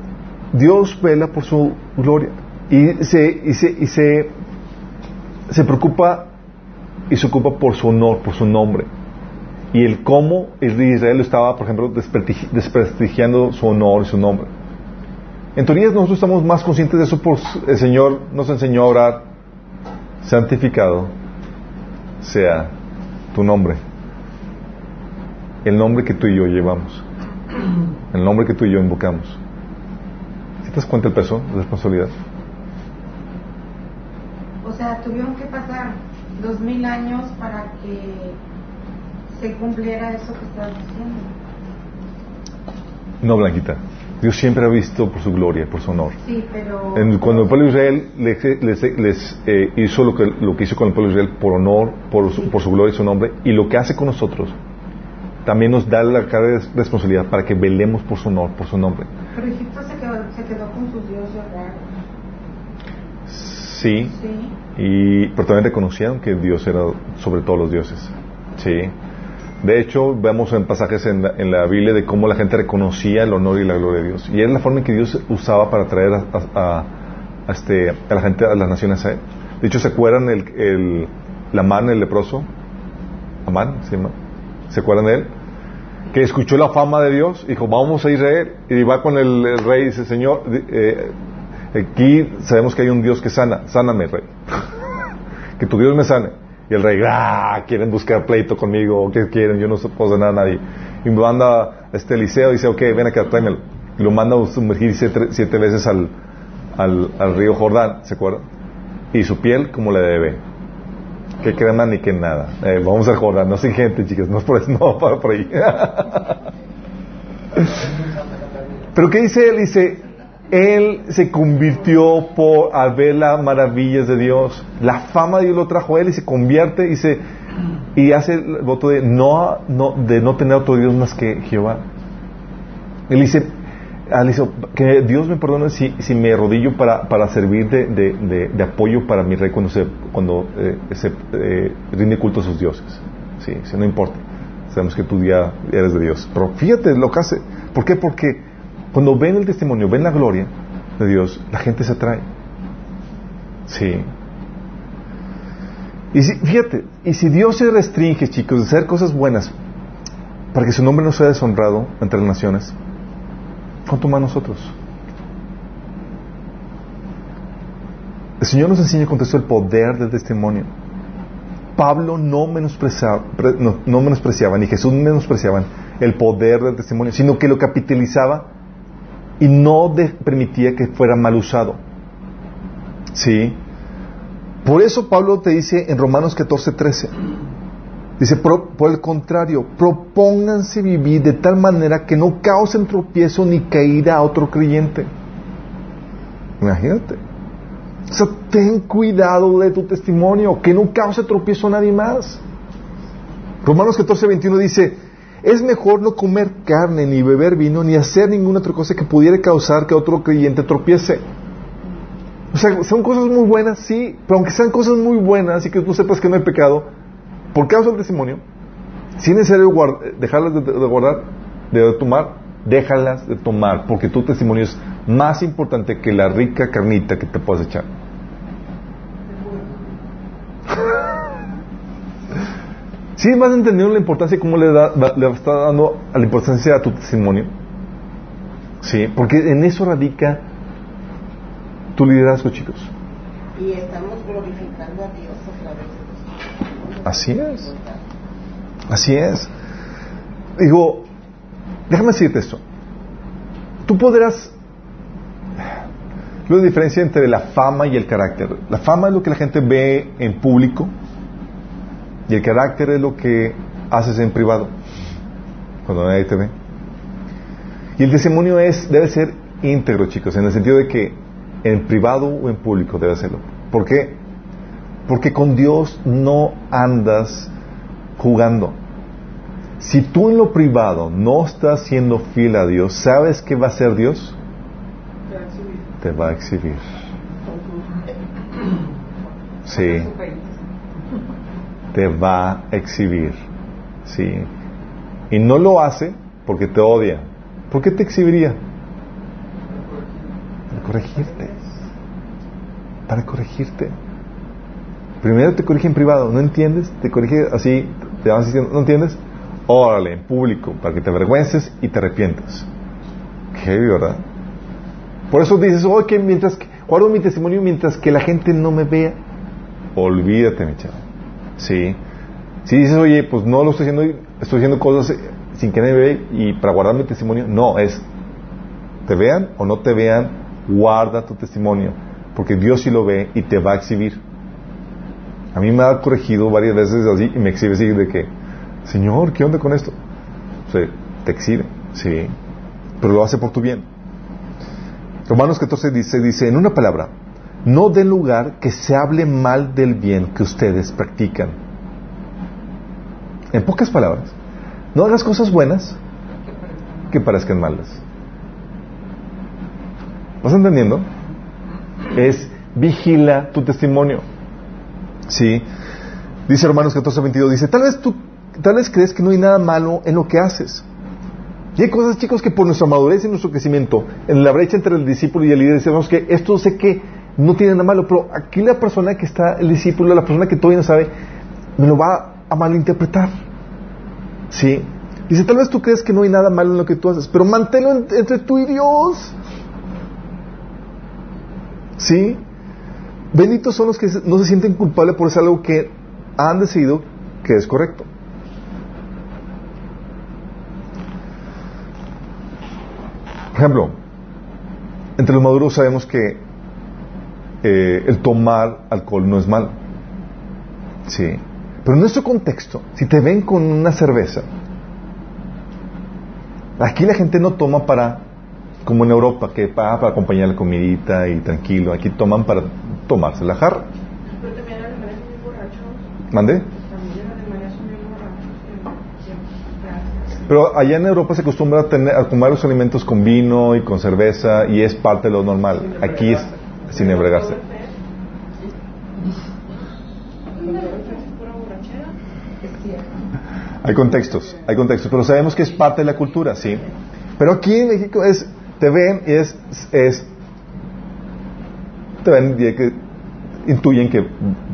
Dios vela por su gloria y se, y se, y se, se preocupa y se ocupa por su honor, por su nombre. Y el cómo el Israel estaba, por ejemplo, desprestigi- desprestigiando su honor y su nombre. En teoría nosotros estamos más conscientes de eso por el Señor nos enseñó a orar, santificado sea tu nombre. El nombre que tú y yo llevamos. El nombre que tú y yo invocamos. ¿Sí te das cuenta el peso de responsabilidad?
O sea, tuvieron que pasar dos mil años para que se cumpliera eso que estás diciendo.
No, Blanquita. Dios siempre ha visto por su gloria, por su honor.
Sí, pero...
En- cuando el pueblo de Israel les, les- les, eh, hizo lo que, lo que hizo con el pueblo de Israel por honor, por su, por su gloria y su nombre, y lo que hace con nosotros, también nos da la carga de responsabilidad para que velemos por su honor, por su nombre.
Pero Egipto se quedó, se quedó con sus dioses raros.
Sí,
Sí.
Y, pero también reconocieron que Dios era sobre todos los dioses. Sí. De hecho, vemos en pasajes en la, Biblia de cómo la gente reconocía el honor y la gloria de Dios. Y es la forma en que Dios usaba para traer a, este, a la gente, a las naciones a él. De hecho, ¿se acuerdan el, el, la mano, el leproso? Amán, ¿se llama? ¿Se acuerdan de él? Que escuchó la fama de Dios, dijo, vamos a Israel. Y va con el, el rey y dice, Señor, eh, aquí sabemos que hay un Dios que sana, sáname, rey. que tu Dios me sane. Y el rey, ah, quieren buscar pleito conmigo, ¿qué quieren? Yo no puedo sanar a nadie. Y me manda este Eliseo y dice, ok, ven acá, tráemelo. Y lo manda a sumergir siete, siete veces al, río Jordán, ¿se acuerdan? Y su piel como la de bebé. Que crema ni que nada. Eh, vamos al Jordán, no sin gente, chicas, no es por eso, no, para por ahí. Pero ¿qué dice él? Dice, él se convirtió por al ver las maravillas de Dios. La fama de Dios lo trajo a él y se convierte y se y hace el voto de no, de no tener otro Dios más que Jehová. Él dice, dice, que Dios me perdone si, si me arrodillo para, para servir de, de- de- de apoyo para mi rey cuando se cuando eh, se eh, rinde culto a sus dioses. Sí, sí, no importa. Sabemos que tú ya eres de Dios. Pero fíjate lo que hace. ¿Por qué? Porque cuando ven el testimonio, ven la gloria de Dios, la gente se atrae. Sí. Y si, fíjate, y si Dios se restringe, chicos, de hacer cosas buenas para que su nombre no sea deshonrado entre las naciones, ¿cuánto más nosotros? El Señor nos enseña con esto el poder del testimonio. Pablo no menospreciaba, no, no menospreciaba, ni Jesús menospreciaban el poder del testimonio, sino que lo capitalizaba y no permitía que fuera mal usado. ¿Sí? Por eso Pablo te dice en Romanos 14, 13, dice, por, por el contrario, propónganse vivir de tal manera que no causen tropiezo ni caída a otro creyente. Imagínate. O sea, ten cuidado de tu testimonio, que no cause tropiezo a nadie más. Romanos 14, 21 dice, es mejor no comer carne, ni beber vino, ni hacer ninguna otra cosa que pudiera causar que otro creyente tropiece. O sea, son cosas muy buenas, sí, pero aunque sean cosas muy buenas y que tú sepas que no hay pecado, por causa del testimonio, si es necesario guard- dejarlas de, de guardar, de tomar, déjalas de tomar, porque tu testimonio es más importante que la rica carnita que te puedas echar. ¿Sí vas entendiendo la importancia y cómo le, da, le está dando a la importancia a tu testimonio? Sí, porque en eso radica tu liderazgo, chicos.
Y estamos glorificando a Dios a través de
Así es. Así es. Digo, déjame decirte esto. Tú podrás... Lo de diferencia entre la fama y el carácter. La fama es lo que la gente ve en público y el carácter es lo que haces en privado, cuando nadie te ve. Y el testimonio es, debe ser íntegro, chicos, en el sentido de que en privado o en público debe hacerlo. ¿Por qué? Porque con Dios no andas jugando. Si tú en lo privado no estás siendo fiel a Dios, ¿sabes qué va a hacer Dios? Te va a exhibir. Sí. Te va a exhibir. Sí. Y no lo hace porque te odia. ¿Por qué te exhibiría? Para corregirte. Para corregirte. Primero te corrige en privado, ¿no entiendes? Te corrige así, te vas diciendo, ¿no entiendes? Órale, en público, para que te avergüences y te arrepientas. Qué ¿verdad? Por eso dices, oye, que mientras que, guardo mi testimonio mientras que la gente no me vea. Olvídate, mi chavo. Sí. Si dices, oye, pues no lo estoy haciendo, estoy haciendo cosas sin que nadie vea y para guardar mi testimonio, no, es, te vean o no te vean, guarda tu testimonio, porque Dios sí lo ve y te va a exhibir. A mí me ha corregido varias veces así y me exhibe así de que, Señor, ¿qué onda con esto? O sea, te exhibe, sí, pero lo hace por tu bien. Romanos 14 dice, dice, en una palabra, no den lugar que se hable mal del bien que ustedes practican. En pocas palabras, no hagas cosas buenas que parezcan malas. ¿Vas entendiendo? Es vigila tu testimonio. Sí. Dice Romanos 14, 22, dice, tal vez tú, tal vez crees que no hay nada malo en lo que haces. Y hay cosas, chicos, que por nuestra madurez y nuestro crecimiento, en la brecha entre el discípulo y el líder, decimos que esto sé que no tiene nada malo, pero aquí la persona que está, el discípulo, la persona que todavía no sabe, me lo va a malinterpretar. ¿Sí? Dice, tal vez tú crees que no hay nada malo en lo que tú haces, pero manténlo en- entre tú y Dios. ¿Sí? Benditos son los que no se sienten culpables por algo que han decidido que es correcto. Por ejemplo, entre los maduros sabemos que eh, el tomar alcohol no es malo. Sí. Pero en nuestro contexto, si te ven con una cerveza, aquí la gente no toma para, como en Europa, que para acompañar la comidita y tranquilo. Aquí toman para tomarse la jarra.
Pero también son borrachos.
¿Mande?
También son borrachos.
Pero allá en Europa se acostumbra a, tener, a comer los alimentos con vino y con cerveza y es parte de lo normal. Aquí es sin embriagarse. Hay contextos, hay contextos, pero sabemos que es parte de la cultura, ¿sí? Pero aquí en México es, te ven y es, es te ven y que intuyen que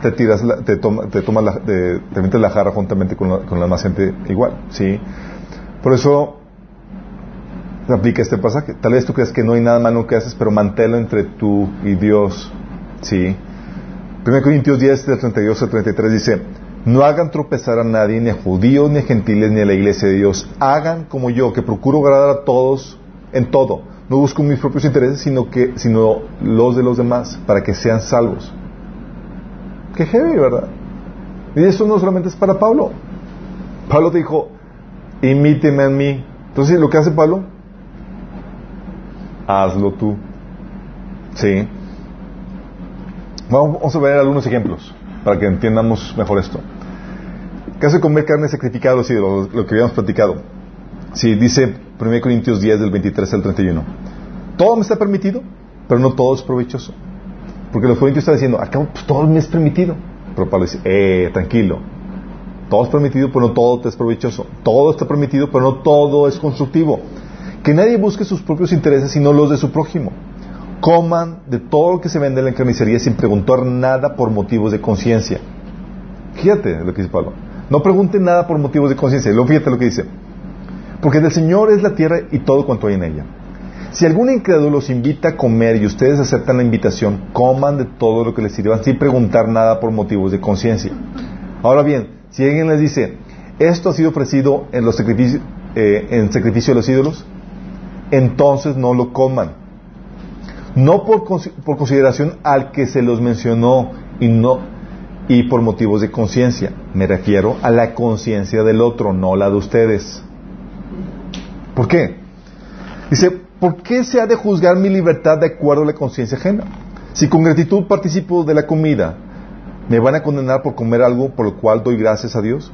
te tiras, la- te toma, te tomas la, te, te metes la jarra juntamente con la, con la más gente igual, ¿sí? Por eso aplica este pasaje. Tal vez tú creas que no hay nada malo que haces, pero manténlo entre tú y Dios, ¿sí? 1 Corintios 10, del 32 al 33 dice, no hagan tropezar a nadie, ni a judíos, ni a gentiles, ni a la iglesia de Dios. Hagan como yo, que procuro agradar a todos en todo. No busco mis propios intereses, sino, que, sino los de los demás, para que sean salvos. Qué heavy, ¿verdad? Y eso no solamente es para Pablo. Pablo dijo, imíteme a mí. Entonces, lo que hace Pablo, hazlo tú. Sí. Vamos a ver algunos ejemplos para que entiendamos mejor esto. ¿Qué hace comer carne sacrificada los ídolos? Lo que habíamos platicado. Sí, dice 1 Corintios 10 del 23 al 31. Todo me está permitido, pero no todo es provechoso. Porque los corintios están diciendo, acá pues, todo me es permitido. Pero Pablo dice, eh, tranquilo. Todo es permitido, pero no todo te es provechoso. Todo está permitido, pero no todo es constructivo. Que nadie busque sus propios intereses, sino los de su prójimo. Coman de todo lo que se vende en la carnicería sin preguntar nada por motivos de conciencia. Fíjate lo que dice Pablo. No pregunten nada por motivos de conciencia. Luego fíjate lo que dice. Porque del Señor es la tierra y todo cuanto hay en ella. Si algún incrédulo los invita a comer y ustedes aceptan la invitación, coman de todo lo que les sirvan sin preguntar nada por motivos de conciencia. Ahora bien, si alguien les dice, esto ha sido ofrecido en, los sacrificios, eh, en sacrificio de los ídolos, entonces no lo coman. No por, por consideración al que se los mencionó y no y por motivos de conciencia. Me refiero a la conciencia del otro, no la de ustedes. ¿Por qué? Dice, ¿por qué se ha de juzgar mi libertad de acuerdo a la conciencia ajena? Si con gratitud participo de la comida, ¿me van a condenar por comer algo por lo cual doy gracias a Dios?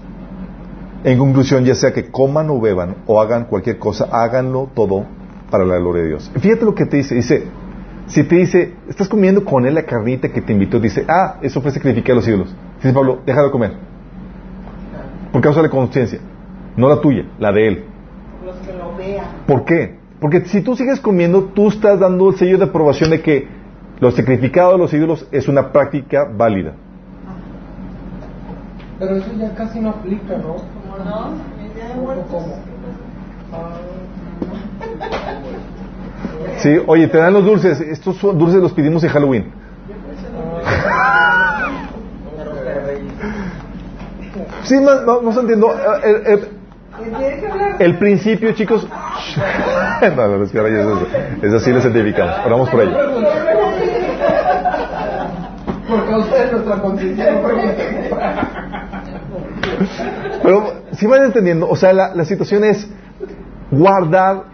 En conclusión, ya sea que coman o beban o hagan cualquier cosa, háganlo todo para la gloria de Dios. Fíjate lo que te dice. Dice, si te dice, estás comiendo con él la carnita que te invitó, dice, ah, eso fue sacrificar a los ídolos. Dice Pablo, deja de comer. Por causa de la conciencia. No la tuya, la de él.
Los que lo vean.
¿Por qué? Porque si tú sigues comiendo, tú estás dando el sello de aprobación de que lo sacrificado de los ídolos es una práctica válida.
Pero eso ya casi no aplica, ¿no?
¿Cómo no? El día de
¿Cómo? ¿Cómo?
Sí, oye, te dan los dulces. Estos dulces los pedimos en Halloween. Sí, no, no, no se entiendo. Eh, eh, eh, el principio, chicos. no, no, es que ahora eso. Es así lo certificamos. Oramos por ello.
Porque a ustedes nuestra permite.
Pero si van entendiendo, o sea, la, la situación es guardar,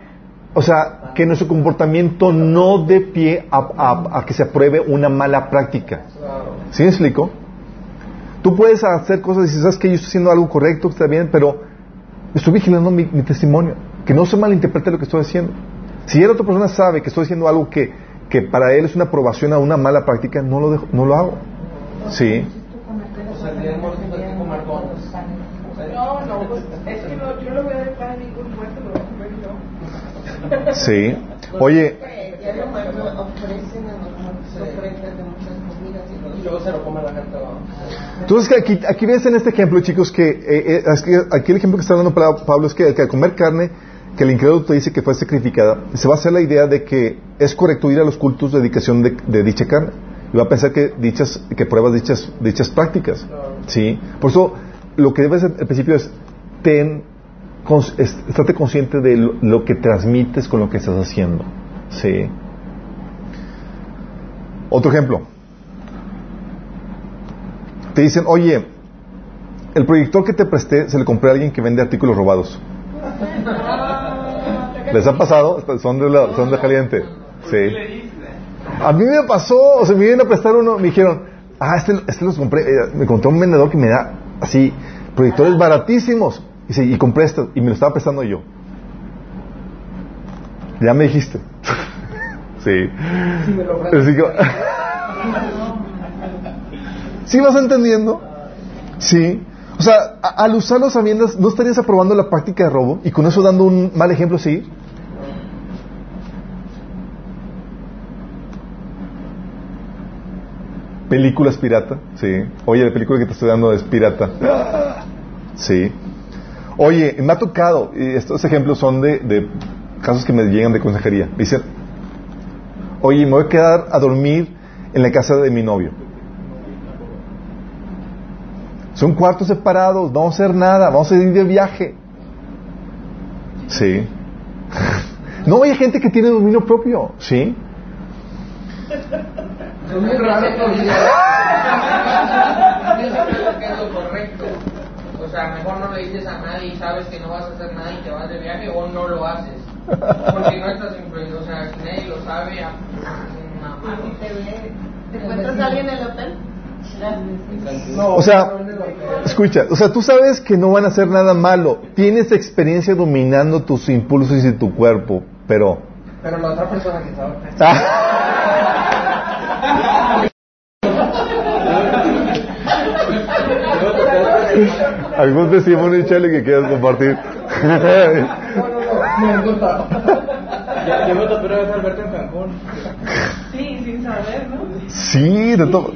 o sea, que nuestro comportamiento no dé pie a, a- a que se apruebe una mala práctica. ¿Sí me explico? Tú puedes hacer cosas y dices, ¿sabes que Yo estoy haciendo algo correcto, está bien, pero estoy vigilando mi, mi testimonio. Que no se malinterprete lo que estoy haciendo. Si la otra persona sabe que estoy haciendo algo que, que para él es una aprobación a una mala práctica, no lo, dejo- no lo hago. Sí.
De.
No, no, pues es que no, yo lo voy a dejar a ningún muerto, lo voy a comer yo.
Sí. Oye. Entonces que aquí, aquí ves en este ejemplo, chicos, que eh, eh, aquí el ejemplo que está dando Pa- Pablo es que, que al comer carne, que el incrédulo te dice que fue sacrificada, se va a hacer la idea de que es correcto ir a los cultos de dedicación de, de dicha carne. Y va a pensar que dichas, que pruebas dichas, dichas prácticas. ¿Sí? Por eso, lo que debes al principio es, ten, estate consciente de lo, lo que transmites con lo que estás haciendo. ¿Sí? Otro ejemplo. Te dicen, oye, el proyector que te presté se le compré a alguien que vende artículos robados. ¿Les ha pasado? Son de, la- son de caliente. Sí. A mí me pasó, o sea, me vienen a prestar uno, me dijeron, ah, este, este los compré, eh, me encontré un vendedor que me da así, proyectores baratísimos. Y, compré esto, y me lo estaba prestando yo. Ya me dijiste. sí.
Si me lo ofrecen.
Así que- ¿Sí vas entendiendo? Sí. O sea, a- al usar los sabiendas, ¿no estarías aprobando la práctica de robo y con eso dando un mal ejemplo a seguir? Películas pirata, sí. Oye, la película que te estoy dando es pirata. Sí. Oye, me ha tocado, y estos ejemplos son de, de casos que me llegan de consejería. Dicen, oye, me voy a quedar a dormir en la casa de mi novio. Son cuartos separados, no vamos a hacer nada, vamos a ir de viaje. Sí. No, hay gente que tiene dominio propio, ¿sí?
Es muy raro todavía. Yo creo que es lo correcto. O sea, mejor no le dices a nadie y sabes que no vas a hacer nada y te vas de viaje o no lo haces. Porque no estás influido. O sea, si nadie lo sabe, una mano.
¿Te encuentras a alguien en el hotel?
No,
O sea, escucha, o sea, tú sabes que no van a hacer nada malo. Tienes experiencia dominando tus impulsos y tu cuerpo, pero...
Pero la otra persona que sabe.
¿Algún testimonio, Chale, que quieras compartir?
No, no, no,
yo me topé una vez a Alberto en Cancún.
Sí, sin saber, ¿no?
Sí, de todo.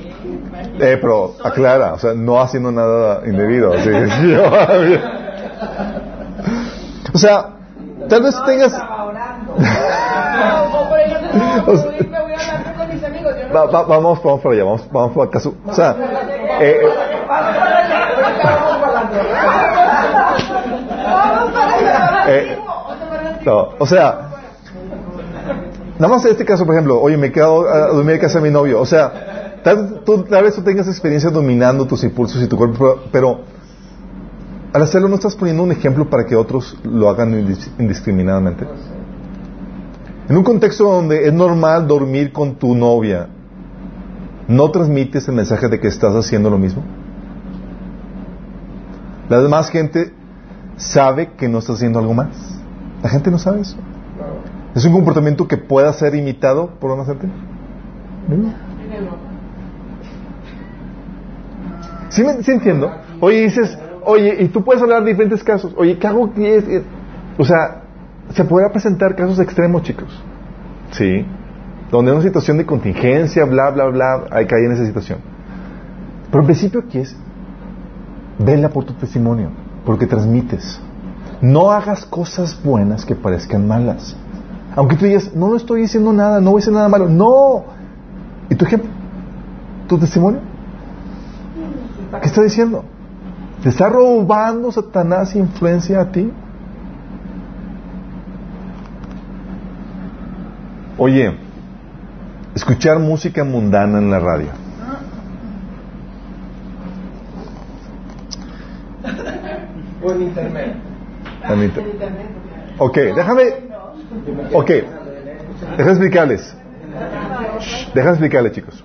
Eh, pero aclara, o sea, no haciendo nada indebido. sí. o sea, tal vez tengas...
Estaba orando. O por ejemplo, no,
O sea-
me voy a hablar con mis amigos. Yo no
Va- va- vamos, vamos para allá, vamos, vamos para caso. O sea, eh, eh, no, o sea, nada más en este caso, por ejemplo, oye, me quedo a dormir casa mi novio. O sea, tal, tal vez tú tengas experiencia dominando tus impulsos y tu cuerpo, pero, al hacerlo no estás poniendo un ejemplo para que otros lo hagan indis- indiscriminadamente. En un contexto donde es normal dormir con tu novia, ¿no transmites el mensaje de que estás haciendo lo mismo? La demás gente sabe que no estás haciendo algo más. La gente no sabe eso. ¿Es un comportamiento que pueda ser imitado por una gente? ¿Sí, me, entiendo? Oye, dices, oye, y tú puedes hablar de diferentes casos. Oye, ¿qué hago? O sea, se podrá presentar casos extremos, chicos. Sí. Donde en una situación de contingencia, bla, bla, bla, hay que caer en esa situación. Pero el principio aquí es, vela por tu testimonio, porque transmites. No hagas cosas buenas que parezcan malas. Aunque tú digas, no, no estoy diciendo nada, no voy a hacer nada malo. No. ¿Y tu ejemplo? ¿Tu testimonio? ¿Qué está diciendo? ¿Te está robando Satanás influencia a ti? Oye, escuchar música mundana en la radio.
O en internet.
En inter- Ok, déjame. Ok, déjame explicarles. Shh, Déjame explicarles, chicos.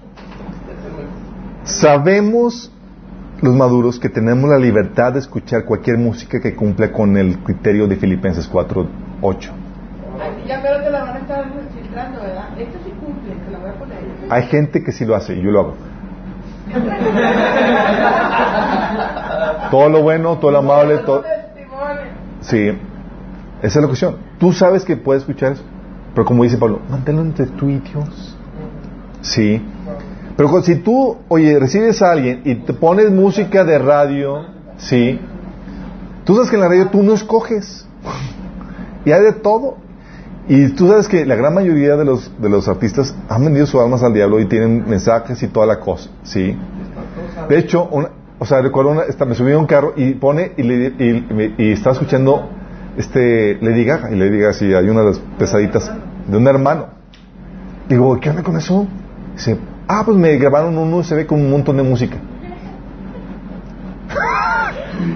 Sabemos los maduros que tenemos la libertad de escuchar cualquier música que cumpla con el criterio de Filipenses 4.8.
Así ya pero te la van a estar filtrando, ¿verdad? Esto sí cumple, te la voy a poner.
Hay gente que sí lo hace y yo lo hago. todo lo bueno, todo lo amable, todo... Sí, esa es la cuestión. Tú sabes que puedes escuchar eso, pero como dice Pablo, manténlo entre tú y Dios. Sí, pero si tú, oye, recibes a alguien y te pones música de radio, sí, tú sabes que en la radio tú no escoges y hay de todo. Y tú sabes que la gran mayoría de los, de los artistas han vendido sus almas al diablo y tienen mensajes y toda la cosa, ¿sí? De hecho, una- o sea, recuerdo, una, esta- me subí a un carro y pone y, le- y, y- y estaba escuchando este Lady Gaga y Lady Gaga, sí, hay una de las pesaditas de un hermano. Digo, ¿qué onda con eso? Dice, ah, pues me grabaron un USB con un montón de música.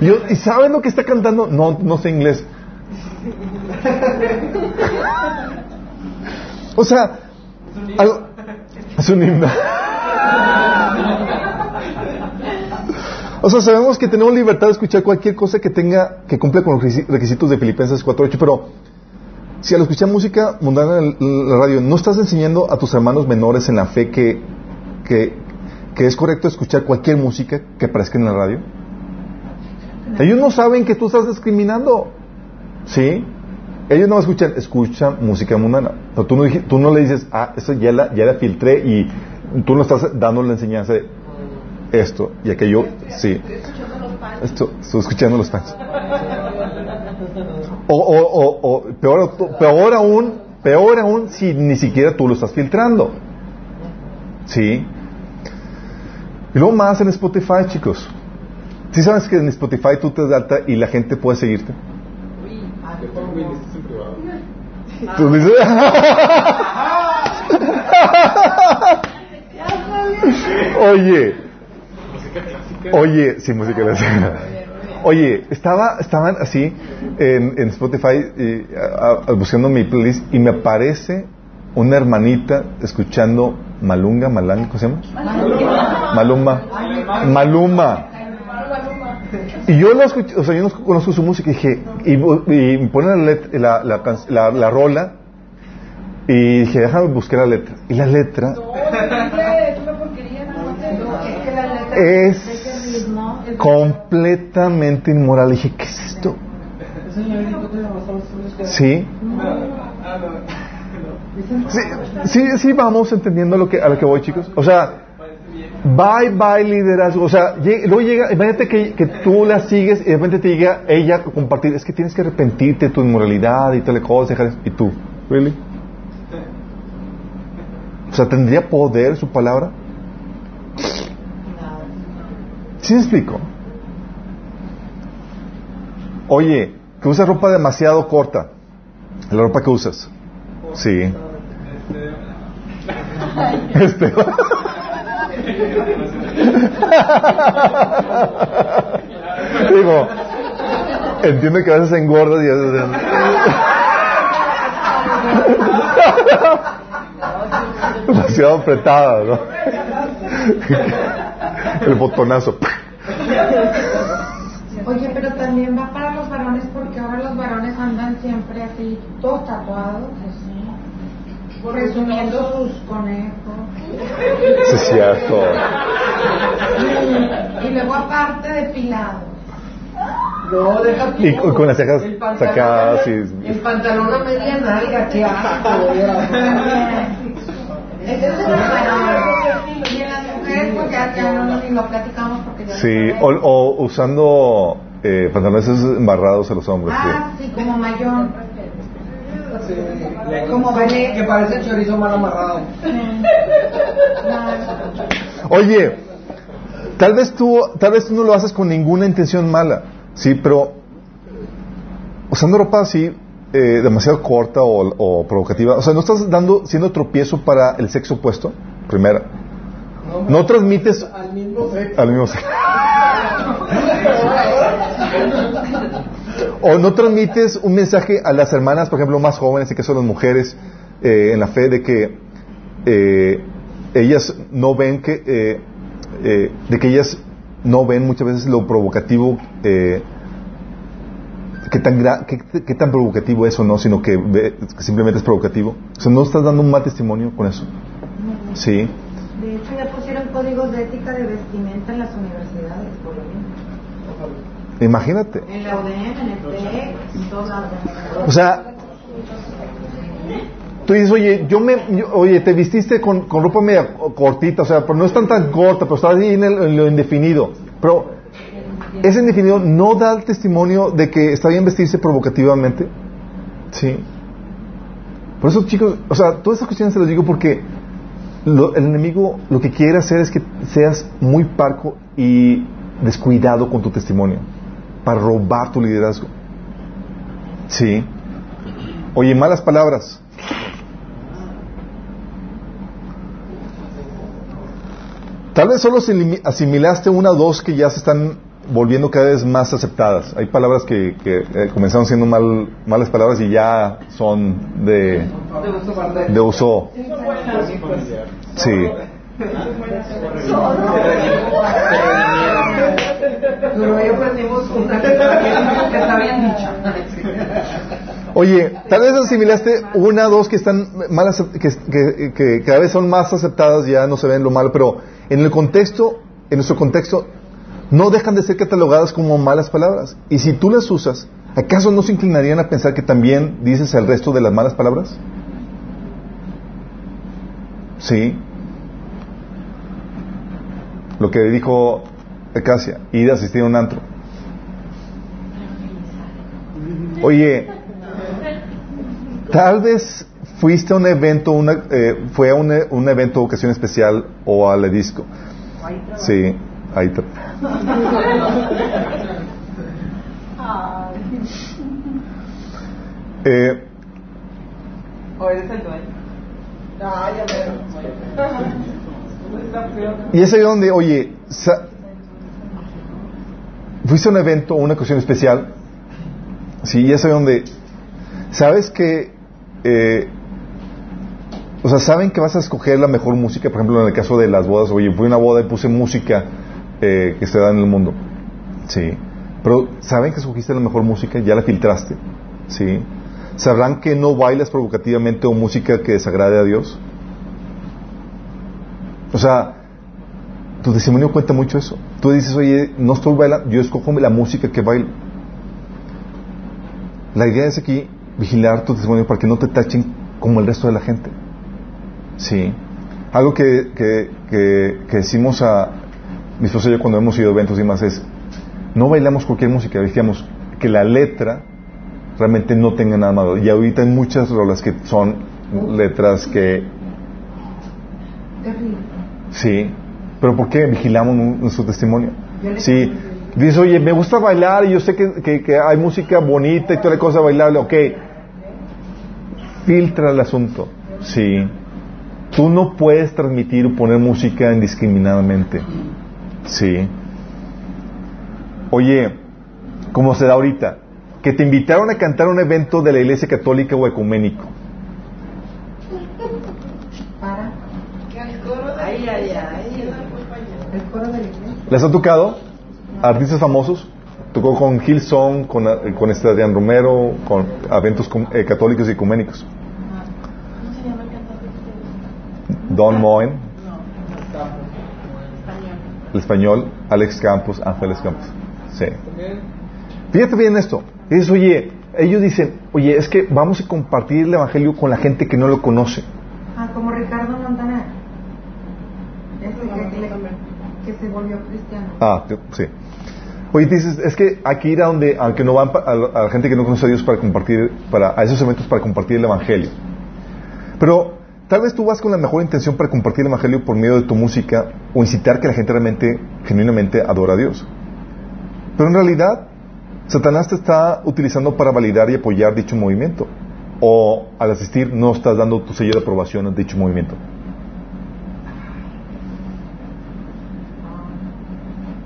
y, yo, ¿y sabes lo que está cantando? No, no sé inglés. o sea, algo- es un himno. O sea, sabemos que tenemos libertad de escuchar cualquier cosa que tenga, que cumpla con los requisi- requisitos de Filipenses 4.8, pero si al escuchar música mundana en la radio, ¿no estás enseñando a tus hermanos menores en la fe que, que, es correcto escuchar cualquier música que aparezca en la radio? Ellos no saben que tú estás discriminando. ¿Sí? Ellos no escuchan, escuchan música mundana. Pero tú no, tú no le dices, ah, eso ya la, ya la filtré y tú no estás dando la enseñanza de esto y aquello, sí. Esto, estoy escuchando los fans. O, o, o, o peor, peor aún, peor aún si ni siquiera tú lo estás filtrando. ¿Sí? Y luego más en Spotify, chicos. ¿Sí sabes que en Spotify tú te das alta y la gente puede seguirte? Tú dices... Oye, oye, sí, música clásica. Oye, estaba, estaban así en, en Spotify eh, a- a- buscando mi playlist y me aparece una hermanita escuchando Malunga, Malanga, ¿cómo se llama? Maluma. Maluma. Y yo lo escuché, o sea, yo no conozco su música y dije, y, y me ponen la, let- la, la, la- la rola y dije, déjame buscar la letra. Y la letra
es
completamente inmoral. dije, ¿qué es esto? Sí. Sí, sí, vamos entendiendo lo que, a lo que voy, chicos. O sea, bye, bye liderazgo. O sea, lle- luego llega, imagínate que, que tú la sigues y de repente te llega ella a compartir, es que tienes que arrepentirte de tu inmoralidad y tal cosa, dejar eso". y tú, ¿really? O sea, ¿tendría poder su palabra? ¿Sí me explico? Oye, que usas ropa demasiado corta. La ropa que usas. Sí. Este. Entiendo que a veces engordas y a veces... Demasiado apretada, ¿no? El botonazo.
Oye, pero también va para los varones porque ahora los varones andan siempre así, todos tatuados, así, presumiendo sus conejos.
Sí, es cierto.
Y, y luego aparte depilados.
No, deja tú.
Y con, con las cejas
pantalón-
sacadas y...
El pantalón a media nalga, qué asco.
Ese es el varón. Y en las mujeres, ya, ya no ni lo platicamos porque ya
Sí,
no
o, o usando eh, pantalones embarrados a los hombres.
Ah, sí, como mayón.
Sí.
Como ballet.
Que parece chorizo mal amarrado.
Oye, tal vez tú, tal vez tú no lo haces con ninguna intención mala, sí, pero usando ropa así eh, demasiado corta o, o provocativa, o sea, no estás dando siendo tropiezo para el sexo opuesto, primera. No transmites
Al mismo sexo.
al mismo sexo. O no transmites un mensaje a las hermanas, por ejemplo, más jóvenes, en caso de las mujeres, eh, en la fe de que eh, ellas no ven que, eh, eh, de que ellas no ven muchas veces lo provocativo, eh, qué tan, gra- qué tan provocativo es o no, sino que, ve- que simplemente es provocativo. O sea, no estás dando un mal testimonio con eso. Sí.
De hecho, ya pusieron códigos de ética de vestimenta en las universidades, por lo mismo.
Imagínate.
En la UDM, en el TEC, en todos lados.
O sea, tú dices, oye, yo me, yo- oye, te vististe con, con ropa media cortita, o sea, pero no es tan tan corta, pero estás ahí en, el- en lo indefinido. Pero ese indefinido no da el testimonio de que está bien vestirse provocativamente. Sí. Por eso, chicos, o sea, todas estas cuestiones se las digo porque lo- el enemigo lo que quiere hacer es que seas muy parco y descuidado con tu testimonio para robar tu liderazgo. Sí. Oye, malas palabras. Tal vez solo asimilaste una o dos que ya se están volviendo cada vez más aceptadas. Hay palabras que, que, eh, comenzaron siendo mal, malas palabras y ya son de, de uso. Sí. Oye, tal vez asimilaste una o dos que están malas, que, que- que cada vez son más aceptadas, ya no se ven lo malo, pero en el contexto, en nuestro contexto, no dejan de ser catalogadas como malas palabras. Y si tú las usas, ¿acaso no se inclinarían a pensar que también dices el resto de las malas palabras? Sí. Lo que dijo Acacia, ir a asistir a un antro. Oye, tal vez fuiste a un evento, una, eh, fue a un, un evento de ocasión especial o a la disco. Sí, ahí eh,
O eres el dueño. Ah, ya feo.
Y es ahí donde, oye, sa- fuiste a un evento o una ocasión especial, sí, y es ahí donde, sabes que, eh, o sea, saben que vas a escoger la mejor música, por ejemplo, en el caso de las bodas, oye, fui a una boda y puse música eh, que se da en el mundo, sí, pero saben que escogiste la mejor música, ya la filtraste, sí, sabrán que no bailas provocativamente o música que desagrade a Dios. O sea, tu testimonio cuenta mucho eso. Tú dices, oye, no estoy bailando, yo escojo la música que bailo. La idea es aquí vigilar tu testimonio para que no te tachen como el resto de la gente. Sí. Algo que, que, que, que decimos a mi esposa y yo cuando hemos ido a eventos y más es, no bailamos cualquier música, decíamos que la letra realmente no tenga nada malo. Y ahorita hay muchas rolas que son letras que. Sí, pero ¿por qué vigilamos nu- nuestro testimonio? Sí, dices, oye, me gusta bailar y yo sé que, que- que hay música bonita y toda la cosa bailable, ok. Filtra el asunto, sí. Tú no puedes transmitir o poner música indiscriminadamente, sí. Oye, como se da ahorita, que te invitaron a cantar a un evento de la iglesia católica o ecuménico.
Para
Ay, ay, ay.
el coro de la iglesia.
¿Les ha tocado? Artistas famosos. Tocó con Hillsong, con, con este Adrián Romero, con eventos eh, católicos y ecuménicos. Don Moen, el español, Alex Campos, Ángeles Campos. Sí. Fíjate bien esto. Dices, oye, ellos dicen, oye, es que vamos a compartir el evangelio con la gente que no lo conoce.
Ah, como Ricardo Montaner. Ese que, que, que se volvió cristiano.
Ah, sí. Oye, dices, es que hay que ir a donde, aunque no van pa- a, la- a la gente que no conoce a Dios para compartir, para, a esos eventos para compartir el Evangelio. Pero tal vez tú vas con la mejor intención para compartir el Evangelio por medio de tu música o incitar que la gente realmente, genuinamente adora a Dios. Pero en realidad, Satanás te está utilizando para validar y apoyar dicho movimiento. O al asistir no estás dando tu sello de aprobación a dicho movimiento.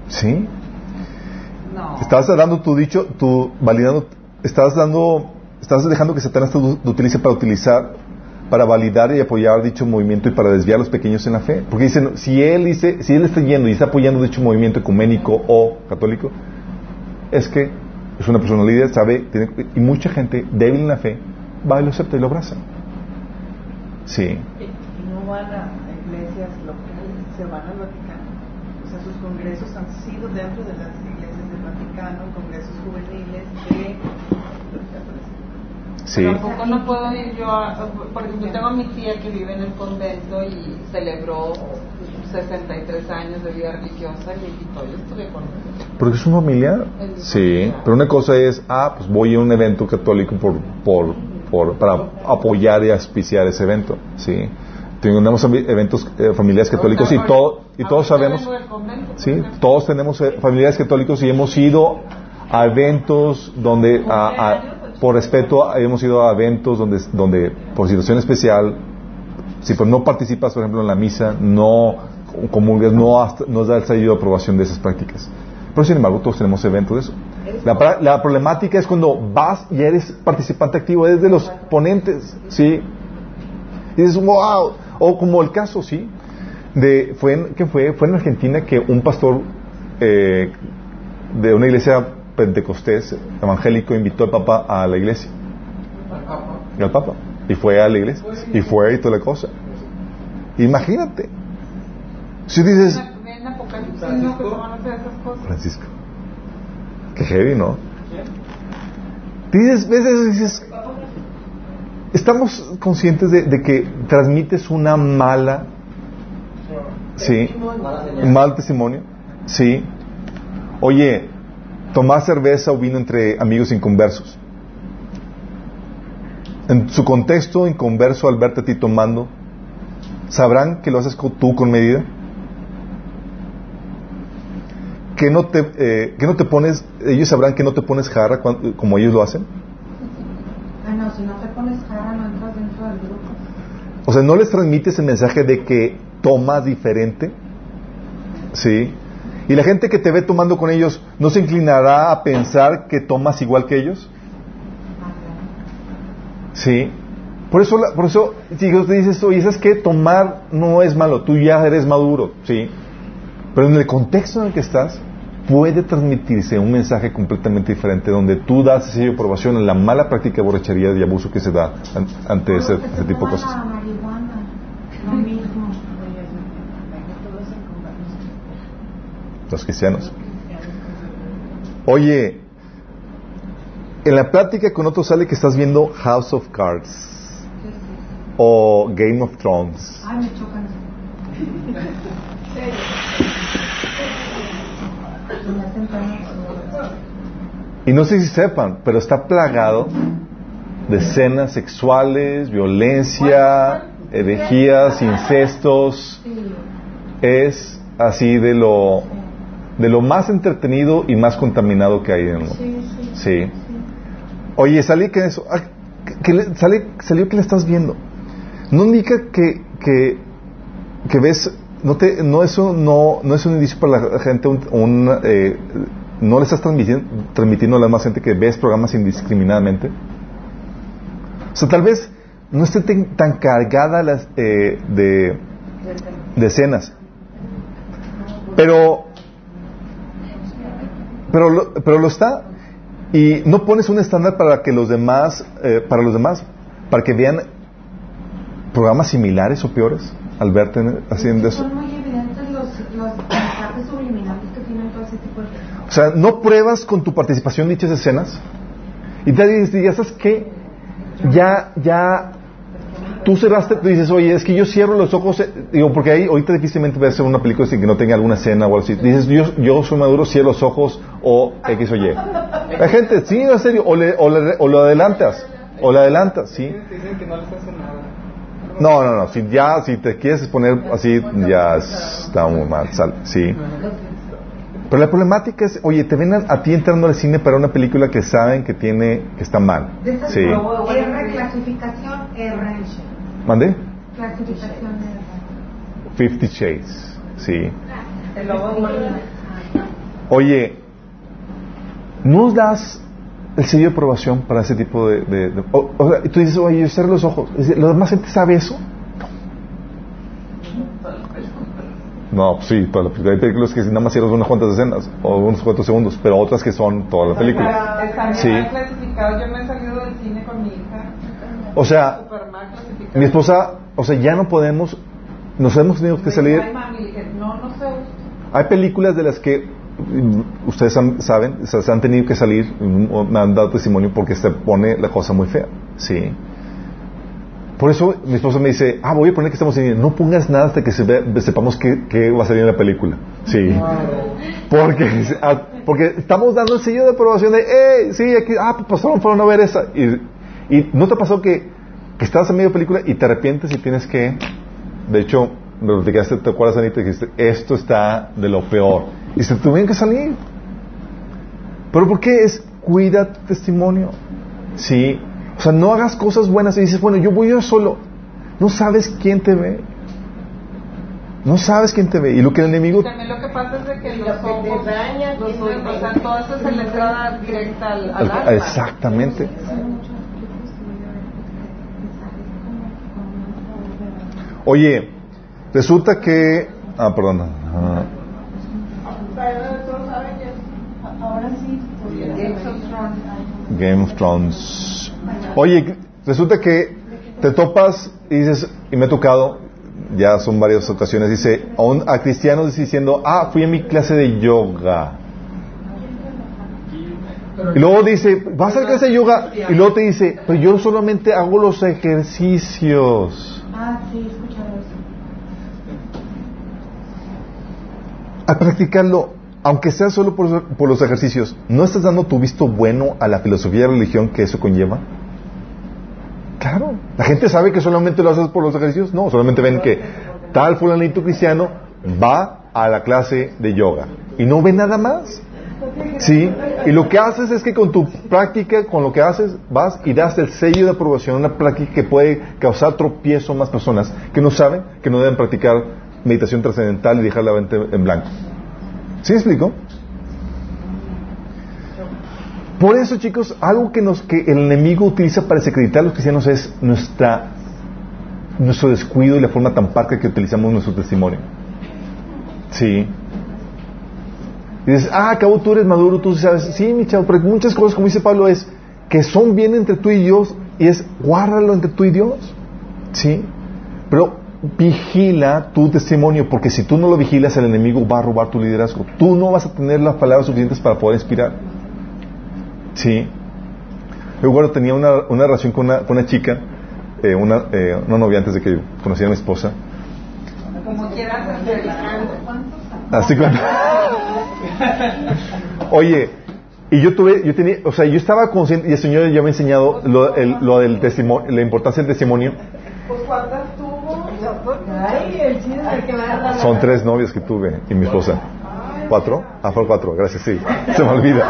¿Sí?
No.
Estás dando tu dicho, tu validando, estás dando, estás dejando que Satanás te utilice para utilizar, para validar y apoyar dicho movimiento y para desviar a los pequeños en la fe. Porque dicen, si él dice, si él está yendo y está apoyando dicho movimiento ecuménico o católico, es que es una persona líder, sabe, tiene- y mucha gente débil en la fe va y lo acepta y lo abraza. Sí.
Y no van a iglesias locales, se van al Vaticano. O sea, sus congresos han sido dentro de las iglesias del Vaticano, congresos juveniles de.
Sí.
Tampoco no puedo ir yo a, por ejemplo, tengo a mi tía que vive en el convento y celebró 63 años de vida religiosa y invitó, yo estuve con ella.
Porque es una familia.
Es
Sí.
familiar.
Pero una cosa es, ah, pues voy a un evento católico por, por, por, para apoyar y auspiciar ese evento. Sí. Tenemos eventos eh, familiares católicos y, todo, y todos sabemos,
convento,
sí, todos tenemos eh, familiares católicos y hemos ido a eventos donde, a- a- por respeto, hemos ido a eventos donde, donde por situación especial, si pues no participas, por ejemplo, en la misa, no comulgas, no has- da el sello de aprobación de esas prácticas. Pero sin embargo, todos tenemos eventos de eso. La problemática es cuando vas y eres participante activo, eres de los ponentes, ¿sí? Y dices, wow. O como el caso, ¿sí? De, fue en, ¿qué fue? Fue en Argentina que un pastor eh, de una iglesia pentecostés evangélico invitó al Papa a la iglesia. Y al Papa. Y fue a la iglesia. Y fue y toda la cosa. Imagínate. Si dices. Francisco, qué heavy, ¿no? Dices, veces dices, estamos conscientes de, de que transmites una mala Sí. Mal testimonio. Sí. Oye, tomar cerveza o vino entre amigos inconversos. En su contexto inconverso, al verte a ti tomando, ¿sabrán que lo haces tú con medida? ¿Que no te, eh, que no te pones, ellos sabrán que no te pones jarra como ellos lo hacen?
Ah, no, si no te pones cara, no entras dentro del grupo.
O sea, ¿no les transmites el mensaje de que tomas diferente? ¿Sí? Y la gente que te ve tomando con ellos, ¿no se inclinará a pensar que tomas igual que ellos? Sí. Por eso, por eso, si Dios te dice esto, oye, ¿sabes qué? Tomar no es malo, tú ya eres maduro, ¿sí? Pero en el contexto en el que estás, puede transmitirse un mensaje completamente diferente, donde tú das sello de aprobación en la mala práctica de borrachería y abuso que se da an- ante ese,
que
ese
se
tipo de cosas.
La marihuana, lo mismo.
Todos en conversación.
Los cristianos. Oye, en la plática con otros sale que estás viendo House of Cards o Game of Thrones.
Ay, me chocan.
Y no sé si sepan, pero está plagado de escenas sexuales, violencia, herejías, incestos. Es así de lo de lo más entretenido y más contaminado que hay en el mundo.
Sí, sí.
Sí. Oye, salí que eso, ah, que- le- sale- salió que le estás viendo. No indica que, que, que ves, no te, no es un, no, no es un indicio para la gente, un, un, eh, no le estás transmitiendo, transmitiendo a la demás gente que ves programas indiscriminadamente. O sea, tal vez no esté tan, tan cargada las, eh, de, de escenas. Pero, pero, lo, pero lo está. Y no pones un estándar para que los demás, eh, para los demás, para que vean programas similares o peores al verte en- haciendo eso.
Son muy evidentes los, los mensajes subliminales que tienen todo ese tipo de cosas.
O sea, no pruebas con tu participación dichas escenas y te dices, ya sabes qué, ya, ya, tú cerraste, tú dices, oye, es que yo cierro los ojos, eh", digo, porque ahí ahorita difícilmente ves una película sin que no tenga alguna escena o algo así. Dices, yo, yo soy maduro, cierro los ojos o X o Y. Hay gente, sí, en serio, o, le, o, le- o lo adelantas, o lo adelantas, sí.
No.
No, no, no, si ya, si te quieres poner así, ya está muy mal, sal, sí. Pero la problemática es, oye, te ven a, a ti entrando al cine para una película que saben que tiene, que está mal.
De
Sí.
R, clasificación R.
¿Mande?
Clasificación R.
Fifty Shades, sí.
El lobo de.
Oye, ¿nos das el sello de aprobación para ese tipo de... de- de- o, o sea, tú dices, oye, yo cierro los ojos. ¿La demás gente sabe eso? No, pues sí, toda la película. Hay películas que nada más cierras unas cuantas escenas o unos cuantos segundos, pero otras que son toda la película. Sí.
Yo me he salido del cine con mi hija.
O sea, mi esposa, o sea, ya no podemos, nos hemos tenido que salir. Hay películas de las que mm, ustedes han- saben, se han tenido que salir, mm, me han dado testimonio porque se pone la cosa muy fea. Sí. Por eso mi esposa me dice, ah, voy a poner que estamos en no pongas nada hasta que se ve- sepamos que va a salir en la película. Sí. Porque, ah, porque estamos dando el sello de aprobación de, eh, sí, aquí, ah, pues pasaron, fueron a ver esa. Y, y ¿no te pasó que, que estabas en medio de película y te arrepientes y tienes que, de hecho, me lo platicaste, te acuerdas, Anita, y dijiste, esto está de lo peor. Y se tuvieron que salir. ¿Pero por qué es cuida tu testimonio? Sí. O sea, no hagas cosas buenas y dices, bueno, yo voy yo solo. No sabes quién te ve. No sabes quién te ve. Y lo que el enemigo...
También lo que pasa es de que los
lo que te
ojos,
daña,
los
¿quién
ojos, o sea, todo eso es la entrada directa al, al
al-
alma.
exactamente.
Hay muchos tipos de mensajes como con una
Oye, resulta que... Ah, perdón. Ah,
Ahora sí, pudiera
Games of Thrones.
Game of Thrones. Oye, resulta que te topas y dices, y me ha tocado, ya son varias ocasiones, dice, a, un- a cristianos diciendo, ah, fui a mi clase de yoga. Y luego dice, vas a la clase de yoga, y luego te dice, pero yo solamente hago los ejercicios.
Ah, sí, he escuchado eso.
Al practicarlo, aunque sea solo por, los ejercicios, ¿no estás dando tu visto bueno a la filosofía de religión que eso conlleva? Claro. ¿La gente sabe que solamente lo haces por los ejercicios? No, solamente ven que tal fulanito cristiano va a la clase de yoga y no ve nada más. ¿Sí? Y lo que haces es que con tu práctica, con lo que haces, vas y das el sello de aprobación a una práctica que puede causar tropiezo a más personas que no saben que no deben practicar meditación trascendental y dejar la mente en blanco. ¿Sí explico? Por eso, chicos, algo que, nos, que el enemigo utiliza para desacreditar a los cristianos es nuestra, nuestro descuido y la forma tan parca que utilizamos nuestro testimonio. Sí. Dices, ah, acabo tú eres maduro, tú sabes. Sí, mi chavo, pero muchas cosas, como dice Pablo, es que son bien entre tú y Dios y es guárdalo entre tú y Dios. Sí. Pero vigila tu testimonio, porque si tú no lo vigilas, el enemigo va a robar tu liderazgo. Tú no vas a tener las palabras suficientes para poder inspirar. Sí. Yo bueno, tenía una, una relación con una, con una chica, eh, una, eh, una novia antes de que conociera a mi esposa.
Como quieras, predicando.
Así que, oye, y yo tuve, yo tenía, o sea, yo estaba consciente, y el Señor ya me ha enseñado lo, el- lo del testimonio, la importancia del testimonio.
Pues ¿cuántas tuvo? Ay, el chiste de que va a dar
Son tres novias que tuve y mi esposa. ¿Cuatro? Ah, fueron cuatro, gracias, sí. Se me olvida.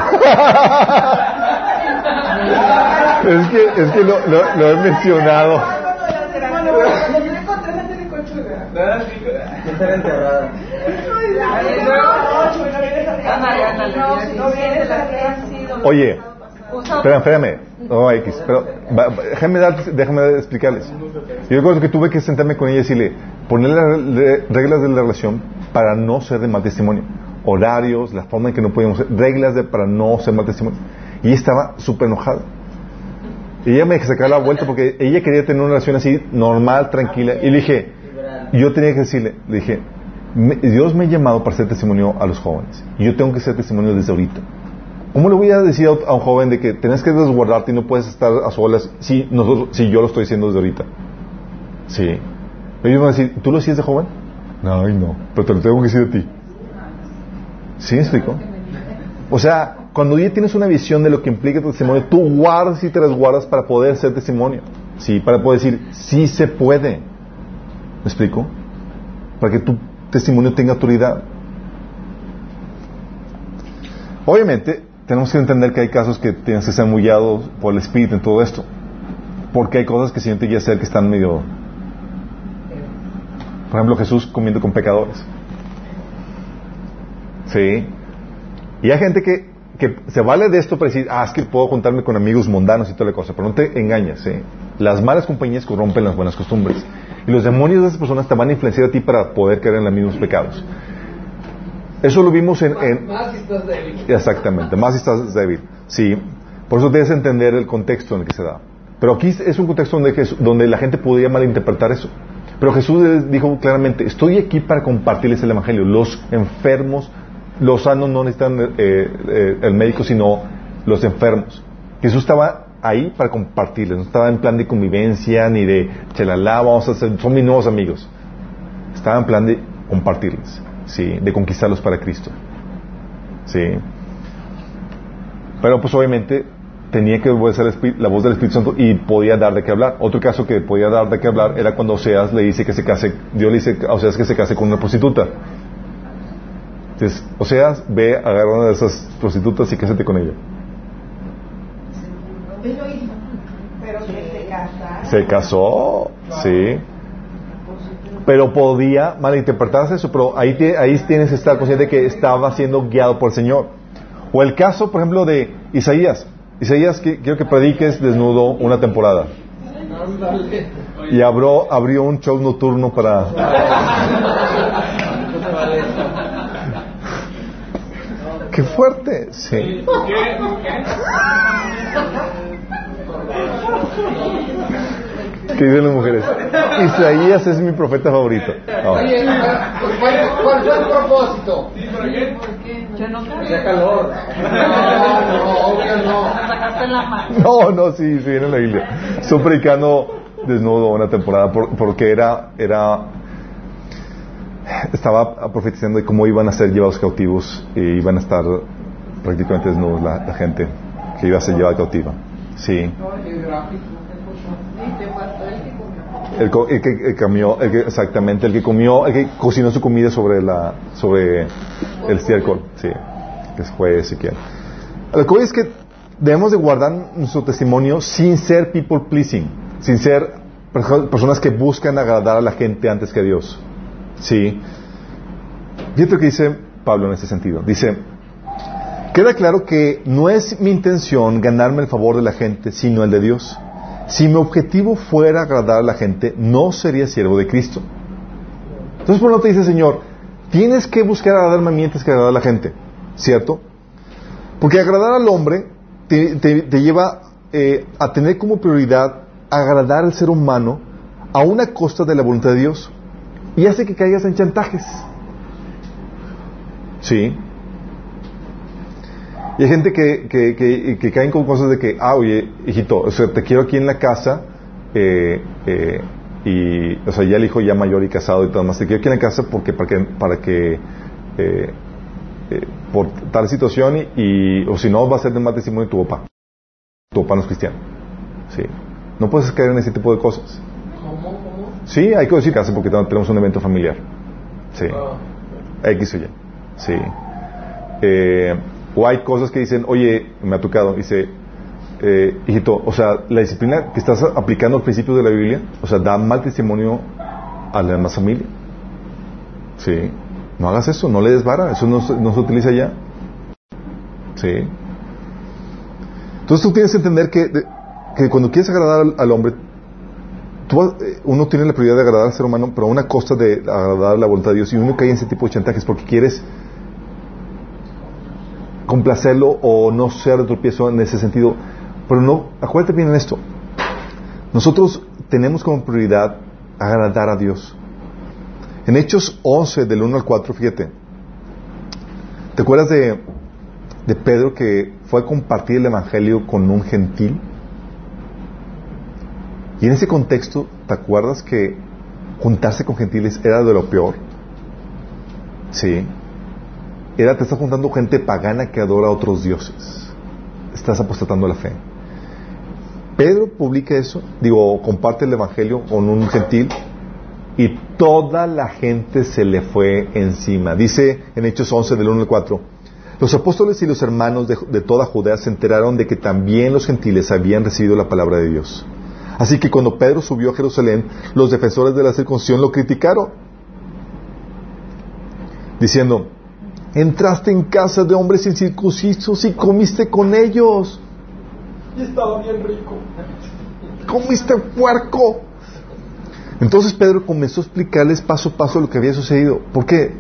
es que, es que lo, lo- lo he mencionado. Oye, espérame, espérame. No, X, pero va- déjame, dar, déjame explicarles. Yo recuerdo que tuve que sentarme con ella y decirle, ponerle las re- reglas de la relación para no ser de mal testimonio. Horarios, la forma en que no podíamos ser, reglas de, para no ser mal testimonio. Y estaba súper enojada. Y ella me sacaba la vuelta porque ella quería tener una relación así, normal, tranquila. Y le dije, yo tenía que decirle, le dije, "Me- Dios me ha llamado para ser testimonio a los jóvenes. Y yo tengo que ser testimonio desde ahorita. ¿Cómo le voy a decir a a un joven de que tenés que resguardarte y no puedes estar a solas si, nosotros, si yo lo estoy diciendo desde ahorita? Sí. Ellos van a decir, ¿tú lo hacías de joven? No, ay, no, pero te lo tengo que decir de ti. ¿Sí me explico? O sea, cuando ya tienes una visión de lo que implica tu testimonio, tú guardas y te resguardas para poder ser testimonio. Sí, para poder decir, sí se puede. ¿Me explico? Para que tu testimonio tenga autoridad. Obviamente, tenemos que entender que hay casos que tienes que ser mullados por el Espíritu en todo esto. Porque hay cosas que siente ya ser que están medio... Por ejemplo, Jesús comiendo con pecadores. Sí. Y hay gente que, que se vale de esto para decir, ah, es que puedo juntarme con amigos mundanos y toda la cosa. Pero no te engañes, ¿sí? Las malas compañías corrompen las buenas costumbres. Y los demonios de esas personas te van a influenciar a ti para poder caer en los mismos pecados. Eso lo vimos en... en-
Más si estás débil.
Exactamente, más si estás débil. Sí, por eso debes entender el contexto en el que se da. Pero aquí es un contexto donde, Jesús- donde la gente podría malinterpretar eso. Pero Jesús dijo claramente, estoy aquí para compartirles el Evangelio. Los enfermos, los sanos no necesitan eh, eh, el médico, sino los enfermos. Jesús estaba ahí para compartirles, no estaba en plan de convivencia ni de chalala, vamos a hacer, son mis nuevos amigos. Estaba en plan de compartirles, sí, de conquistarlos para Cristo. Sí. Pero pues obviamente tenía que obedecer la voz del Espíritu Santo y podía dar de qué hablar. Otro caso que podía dar de qué hablar era cuando Oseas le dice que se case, Dios le dice a Oseas que se case con una prostituta. Entonces, Oseas, ve, agarra una de esas prostitutas y cásate con ella.
Pero que se.
Se casó, sí. Pero podía malinterpretarse eso, pero ahí, ahí tienes que estar consciente de que estaba siendo guiado por el Señor. O el caso, por ejemplo, de Isaías. Isaías, que- quiero que prediques desnudo una temporada. Y abrió, abrió un show nocturno para... ¡Qué fuerte! Sí. ¿Qué dicen las mujeres? Isaías es mi profeta favorito. Ahora.
Oye, ¿cuál, cuál fue el propósito?
Yo no
Hacía calor.
No, no, obvio no.
sacaste la mano.
No, no, sí, sí, viene en la Biblia. Estoy predicando desnudo una temporada por- porque era, era, estaba profetizando de cómo iban a ser llevados cautivos e iban a estar prácticamente desnudos la, la gente que iba a ser llevada cautiva. Sí. El, el que el el que- exactamente, el que comió, el que cocinó su comida sobre la, sobre el estiércol, sí, que fue Ezequiel. Lo que es que debemos de guardar nuestro testimonio sin ser people pleasing, sin ser perso- personas que buscan agradar a la gente antes que a Dios. Sí. Fíjate lo que dice Pablo en este sentido. Dice, queda claro que no es mi intención ganarme el favor de la gente, sino el de Dios. Si mi objetivo fuera agradar a la gente, no sería siervo de Cristo. Entonces, por lo te dice Señor, tienes que buscar agradarme a que agradar a la gente, ¿cierto? Porque agradar al hombre te lleva eh, a tener como prioridad agradar al ser humano a una costa de la voluntad de Dios y hace que caigas en chantajes. Sí. Y hay gente que, que, que, que caen con cosas de que, ah, oye, hijito, o sea, te quiero aquí en la casa, eh, eh, y, o sea, ya el hijo ya mayor y casado y todo más, te quiero aquí en la casa porque, para que, para que eh, por tal situación y, y- o si no, va a ser de más testimonio de tu papá. Tu papá no es cristiano. Sí. No puedes caer en ese tipo de cosas.
¿Cómo? ¿Cómo?
Sí, hay que decir casa porque tenemos un evento familiar. Sí.
Ah.
X o Y. Sí. Eh, o hay cosas que dicen, oye, me ha tocado, dice, eh, hijito, o sea, la disciplina que estás aplicando al principio de la Biblia, o sea, da mal testimonio a la demás familia. Sí. No hagas eso, no le des vara, eso no, se- utiliza ya. Sí. Entonces tú tienes que entender que, que cuando quieres agradar al, al hombre, tú eh, uno tiene la prioridad de agradar al ser humano, pero a una costa de agradar la voluntad de Dios, y uno cae en ese tipo de chantajes porque quieres complacerlo o no ser de tropiezo en ese sentido. Pero no, acuérdate bien en esto. Nosotros tenemos como prioridad agradar a Dios. En Hechos 11, del 1 al 4, fíjate. ¿Te acuerdas de, de Pedro que fue a compartir el Evangelio con un gentil? Y en ese contexto, ¿te acuerdas que juntarse con gentiles era de lo peor? Sí. Era, te estás juntando gente pagana que adora a otros dioses. Estás apostatando la fe. Pedro publica eso, digo, comparte el Evangelio con un gentil y toda la gente se le fue encima. Dice en Hechos 11 del 1 al 4, los apóstoles y los hermanos de toda Judea se enteraron de que también los gentiles habían recibido la palabra de Dios. Así que cuando Pedro subió a Jerusalén, los defensores de la circuncisión lo criticaron, diciendo, entraste en casa de hombres incircuncisos y comiste con ellos.
Y estaba bien rico.
comiste puerco. Entonces Pedro comenzó a explicarles paso a paso lo que había sucedido. ¿Por qué?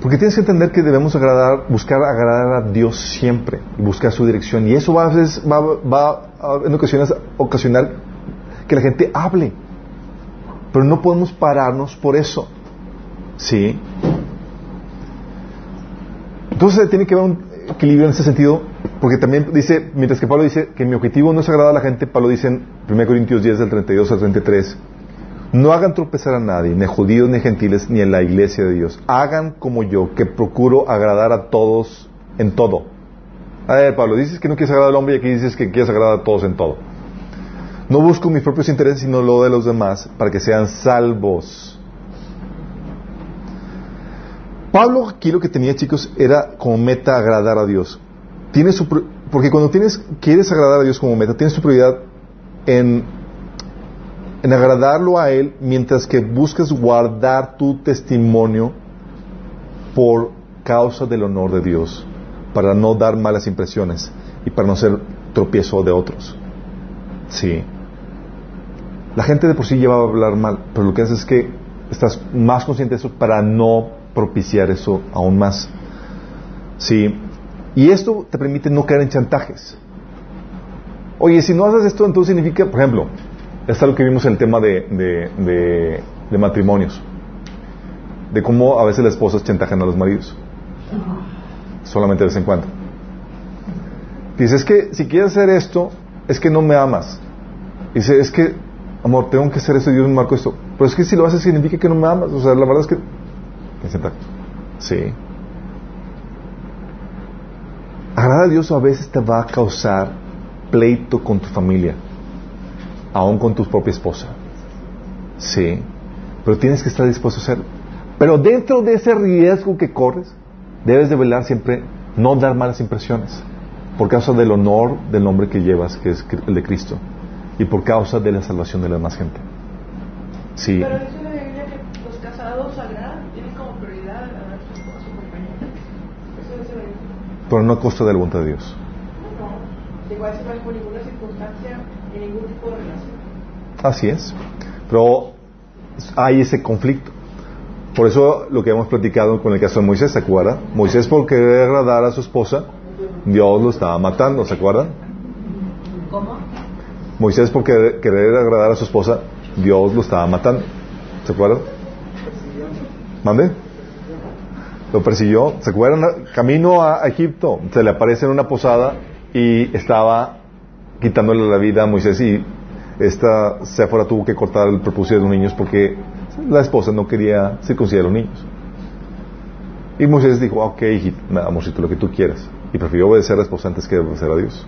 Porque tienes que entender que debemos agradar, buscar agradar a Dios siempre y buscar su dirección. Y eso va a, veces- va, va a, en ocasiones ocasionar que la gente hable. Pero no podemos pararnos por eso. ¿Sí? Entonces tiene que haber un equilibrio en ese sentido, porque también dice, mientras que Pablo dice que mi objetivo no es agradar a la gente, Pablo dice en 1 Corintios 10 del 32 al 33, no hagan tropezar a nadie, ni judíos ni gentiles, ni en la iglesia de Dios. Hagan como yo, que procuro agradar a todos en todo. A ver, Pablo, dices que no quieres agradar al hombre y aquí dices que quieres agradar a todos en todo. No busco mis propios intereses, sino lo de los demás, para que sean salvos. Pablo aquí lo que tenía, chicos, era como meta agradar a Dios. Tiene su, porque cuando tienes, quieres agradar a Dios como meta, tienes tu prioridad en, en agradarlo a Él, mientras que buscas guardar tu testimonio por causa del honor de Dios, para no dar malas impresiones y para no ser tropiezo de otros. Sí. La gente de por sí lleva a hablar mal, pero lo que haces es que estás más consciente de eso para no propiciar eso aún más. Sí. Y esto te permite no caer en chantajes. Oye, si no haces esto, entonces significa, por ejemplo, es algo que vimos en el tema de, de, matrimonios, de cómo a veces las esposas chantajean a los maridos, solamente de vez en cuando. Dice, es que si quieres hacer esto, es que no me amas. Dice, es que, amor, tengo que hacer esto Dios me marcó esto. Pero es que si lo haces significa que no me amas. O sea, la verdad es que ese tacto. Sí. Agradar a Dios a veces te va a causar pleito con tu familia, aún con tu propia esposa. Sí. Pero tienes que estar dispuesto a hacerlo. Pero dentro de ese riesgo que corres, debes de velar siempre no dar malas impresiones por causa del honor del nombre que llevas, que es el de Cristo, y por causa de la salvación de la demás gente. Sí
la Biblia que los casados agradan, tienen como prioridad agradar a su, a su compañero. Eso dice la Biblia.
Pero no a costa de la voluntad de Dios.
No, igual si bajo ninguna circunstancia, en ningún tipo de relación.
Así es. Pero hay ese conflicto. Por eso lo que hemos platicado con el caso de Moisés, ¿se acuerdan? Moisés por querer agradar a su esposa, Dios lo estaba matando, ¿se acuerdan?
¿Cómo?
Moisés por querer, querer agradar a su esposa, Dios lo estaba matando. ¿Se acuerdan? ¿Mande? Lo persiguió. ¿Se acuerdan? Camino a Egipto. Se le aparece en una posada y estaba quitándole la vida a Moisés y esta Séfora tuvo que cortar el prepucio de los niños porque la esposa no quería circuncidar a los niños. Y Moisés dijo, ok, hijito, amorcito, lo que tú quieras. Y prefirió obedecer a la esposa antes que obedecer a Dios.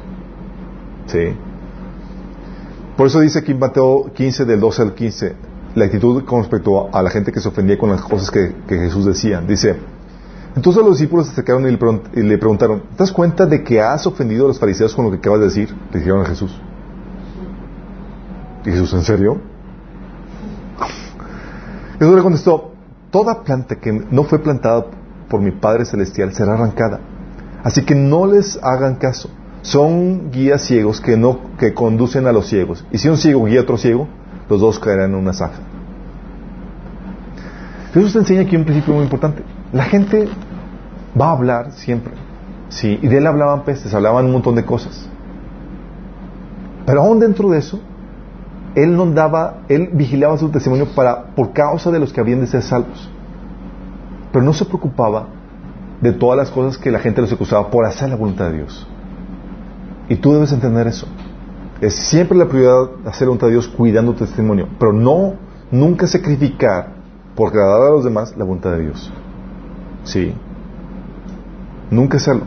Sí. Por eso dice aquí Mateo 15, del 12 al 15, la actitud con respecto a la gente que se ofendía con las cosas que, que Jesús decía. Dice, entonces los discípulos se acercaron y le, preguntaron, ¿te das cuenta de que has ofendido a los fariseos con lo que acabas de decir? Le dijeron a Jesús. ¿Y Jesús, en serio? Jesús le contestó, toda planta que no fue plantada por mi Padre Celestial será arrancada. Así que no les hagan caso. Son guías ciegos que, no, que conducen a los ciegos. Y si un ciego guía a otro ciego, los dos caerán en una zanja. Jesús te enseña aquí un principio muy importante. La gente va a hablar siempre. Sí, y de él hablaban pestes, hablaban un montón de cosas. Pero aún dentro de eso, él no daba, él vigilaba su testimonio para, por causa de los que habían de ser salvos. Pero no se preocupaba de todas las cosas que la gente los acusaba por hacer la voluntad de Dios. Y tú debes entender eso. Es siempre la prioridad hacer la voluntad de Dios cuidando tu testimonio, pero no nunca sacrificar por agradar a los demás la voluntad de Dios. Sí. Nunca hacerlo.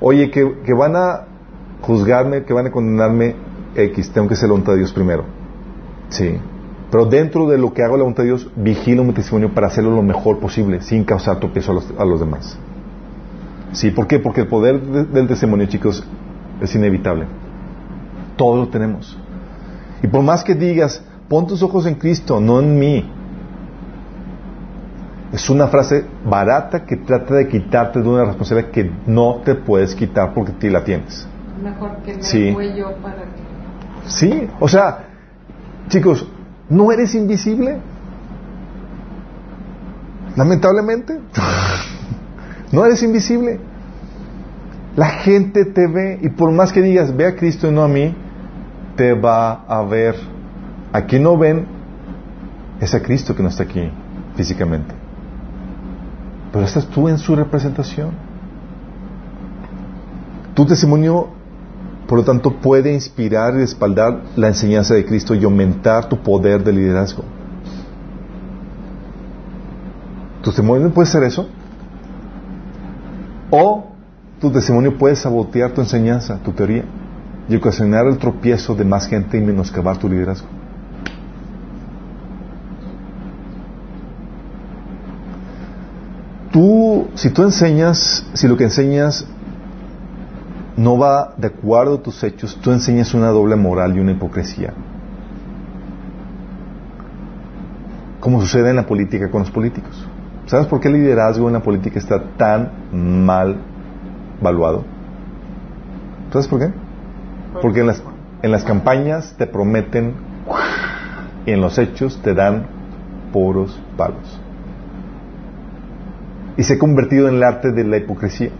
Oye, que, que van a juzgarme, que van a condenarme X, tengo que hacer la voluntad de Dios primero. Sí. Pero dentro de lo que hago la voluntad de Dios, vigilo mi testimonio para hacerlo lo mejor posible, sin causar tropiezo a los, a los demás. Sí, ¿por qué? Porque el poder de- del testimonio, chicos, es inevitable. Todos lo tenemos. Y por más que digas, pon tus ojos en Cristo, no en mí. Es una frase barata que trata de quitarte de una responsabilidad que no te puedes quitar porque tú la tienes.
Mejor que me
Sí.
yo para que...
Sí, o sea, chicos, ¿no eres invisible? Lamentablemente, no eres invisible. La gente te ve y por más que digas, ve a Cristo y no a mí, te va a ver. Aquí no ven es a Cristo que no está aquí físicamente. Pero estás tú en su representación. Tu testimonio por lo tanto, puede inspirar y respaldar la enseñanza de Cristo y aumentar tu poder de liderazgo. ¿Tu testimonio puede ser eso? O tu testimonio puede sabotear tu enseñanza, tu teoría, y ocasionar el tropiezo de más gente y menoscabar tu liderazgo. Tú, si tú enseñas, si lo que enseñas no va de acuerdo a tus hechos, tú enseñas una doble moral y una hipocresía. Como sucede en la política con los políticos. ¿Sabes por qué el liderazgo en la política está tan mal valuado? ¿Sabes por qué? Porque en las, en las campañas te prometen y en los hechos te dan puros palos. Y se ha convertido en el arte de la hipocresía.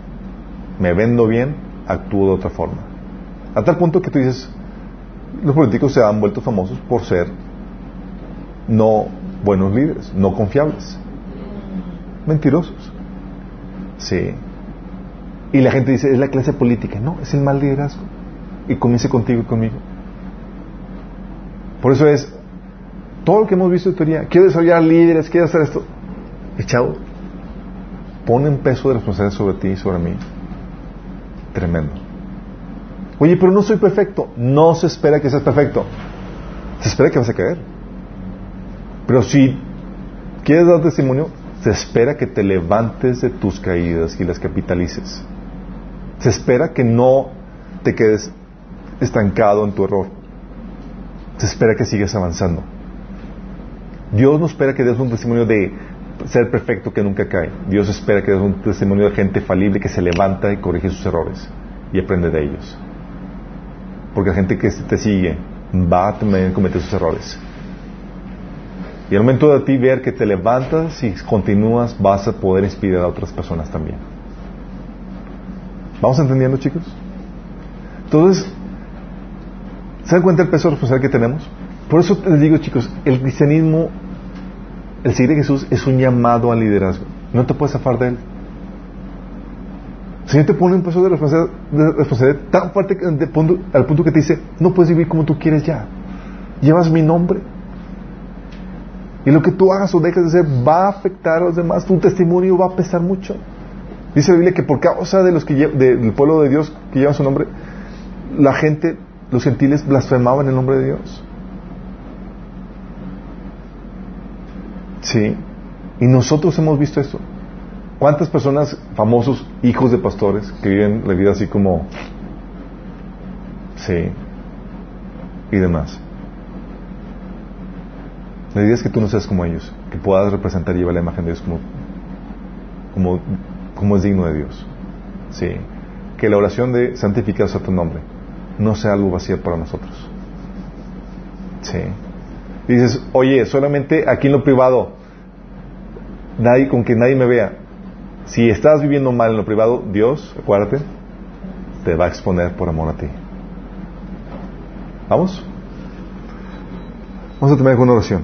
Me vendo bien, actúo de otra forma. A tal punto que tú dices, los políticos se han vuelto famosos por ser no buenos líderes, no confiables, mentirosos. Sí. Y la gente dice, es la clase política. No, es el mal liderazgo. Y comienza contigo y conmigo. Por eso es, todo lo que hemos visto en teoría, quiero desarrollar líderes, quiero hacer esto. Y chavo, pone un peso de responsabilidad sobre ti y sobre mí. Tremendo. Oye, pero no soy perfecto. No se espera que seas perfecto. Se espera que vas a caer. Pero si quieres dar testimonio, se espera que te levantes de tus caídas y las capitalices. Se espera que no te quedes estancado en tu error. Se espera que sigas avanzando. Dios no espera que des un testimonio de ser perfecto que nunca cae. Dios espera que des un testimonio de gente falible que se levanta y corrige sus errores y aprende de ellos. Porque la gente que te sigue va a cometer sus errores. Y al momento de ti ver que te levantas y continúas, vas a poder inspirar a otras personas también. ¿Vamos entendiendo, chicos? Entonces, ¿se dan cuenta del peso responsable que tenemos? Por eso les digo, chicos, el cristianismo, el seguir de Jesús es un llamado al liderazgo. No te puedes zafar de él. El Señor te pone un peso de responsabilidad, tan fuerte al punto que te dice, no puedes vivir como tú quieres ya. Llevas mi nombre. Y lo que tú hagas o dejes de hacer va a afectar a los demás. Tu testimonio va a pesar mucho. Dice la Biblia que por causa de los que del pueblo de Dios que llevan su nombre, la gente, los gentiles blasfemaban el nombre de Dios. Sí. Y nosotros hemos visto esto. ¿Cuántas personas famosos, hijos de pastores, que viven la vida así como... Sí. Y demás. La idea es que tú no seas como ellos, que puedas representar y llevar la imagen de Dios como, como, como es digno de Dios. Sí. Que la oración de santificar a tu nombre no sea algo vacío para nosotros. Sí. Dices, oye, solamente aquí en lo privado, nadie, con que nadie me vea. Si estás viviendo mal en lo privado, Dios, acuérdate, te va a exponer por amor a ti. ¿Vamos? Vamos a terminar con una oración.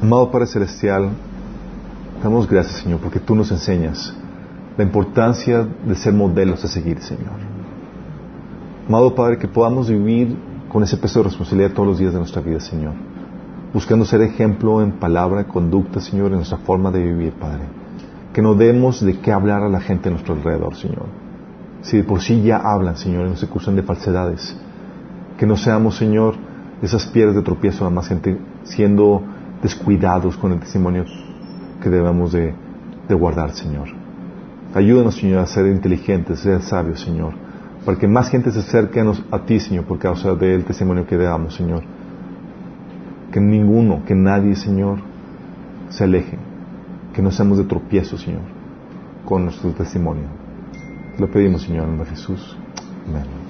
Amado Padre Celestial, damos gracias, Señor, porque tú nos enseñas la importancia de ser modelos a seguir, Señor. Amado Padre, que podamos vivir con ese peso de responsabilidad todos los días de nuestra vida, Señor. Buscando ser ejemplo en palabra, conducta, Señor, en nuestra forma de vivir, Padre. Que no demos de qué hablar a la gente a nuestro alrededor, Señor. Si de por sí ya hablan, Señor, y no se de falsedades. Que no seamos, Señor, esas piedras de tropiezo a más gente siendo descuidados con el testimonio que debemos de, de guardar, Señor. Ayúdanos, Señor, a ser inteligentes, a ser sabios, Señor para que más gente se acerque a ti, Señor, por causa del testimonio que damos, Señor. Que ninguno, que nadie, Señor, se aleje. Que no seamos de tropiezo, Señor, con nuestro testimonio. Lo pedimos, Señor, nombre Jesús. Amén.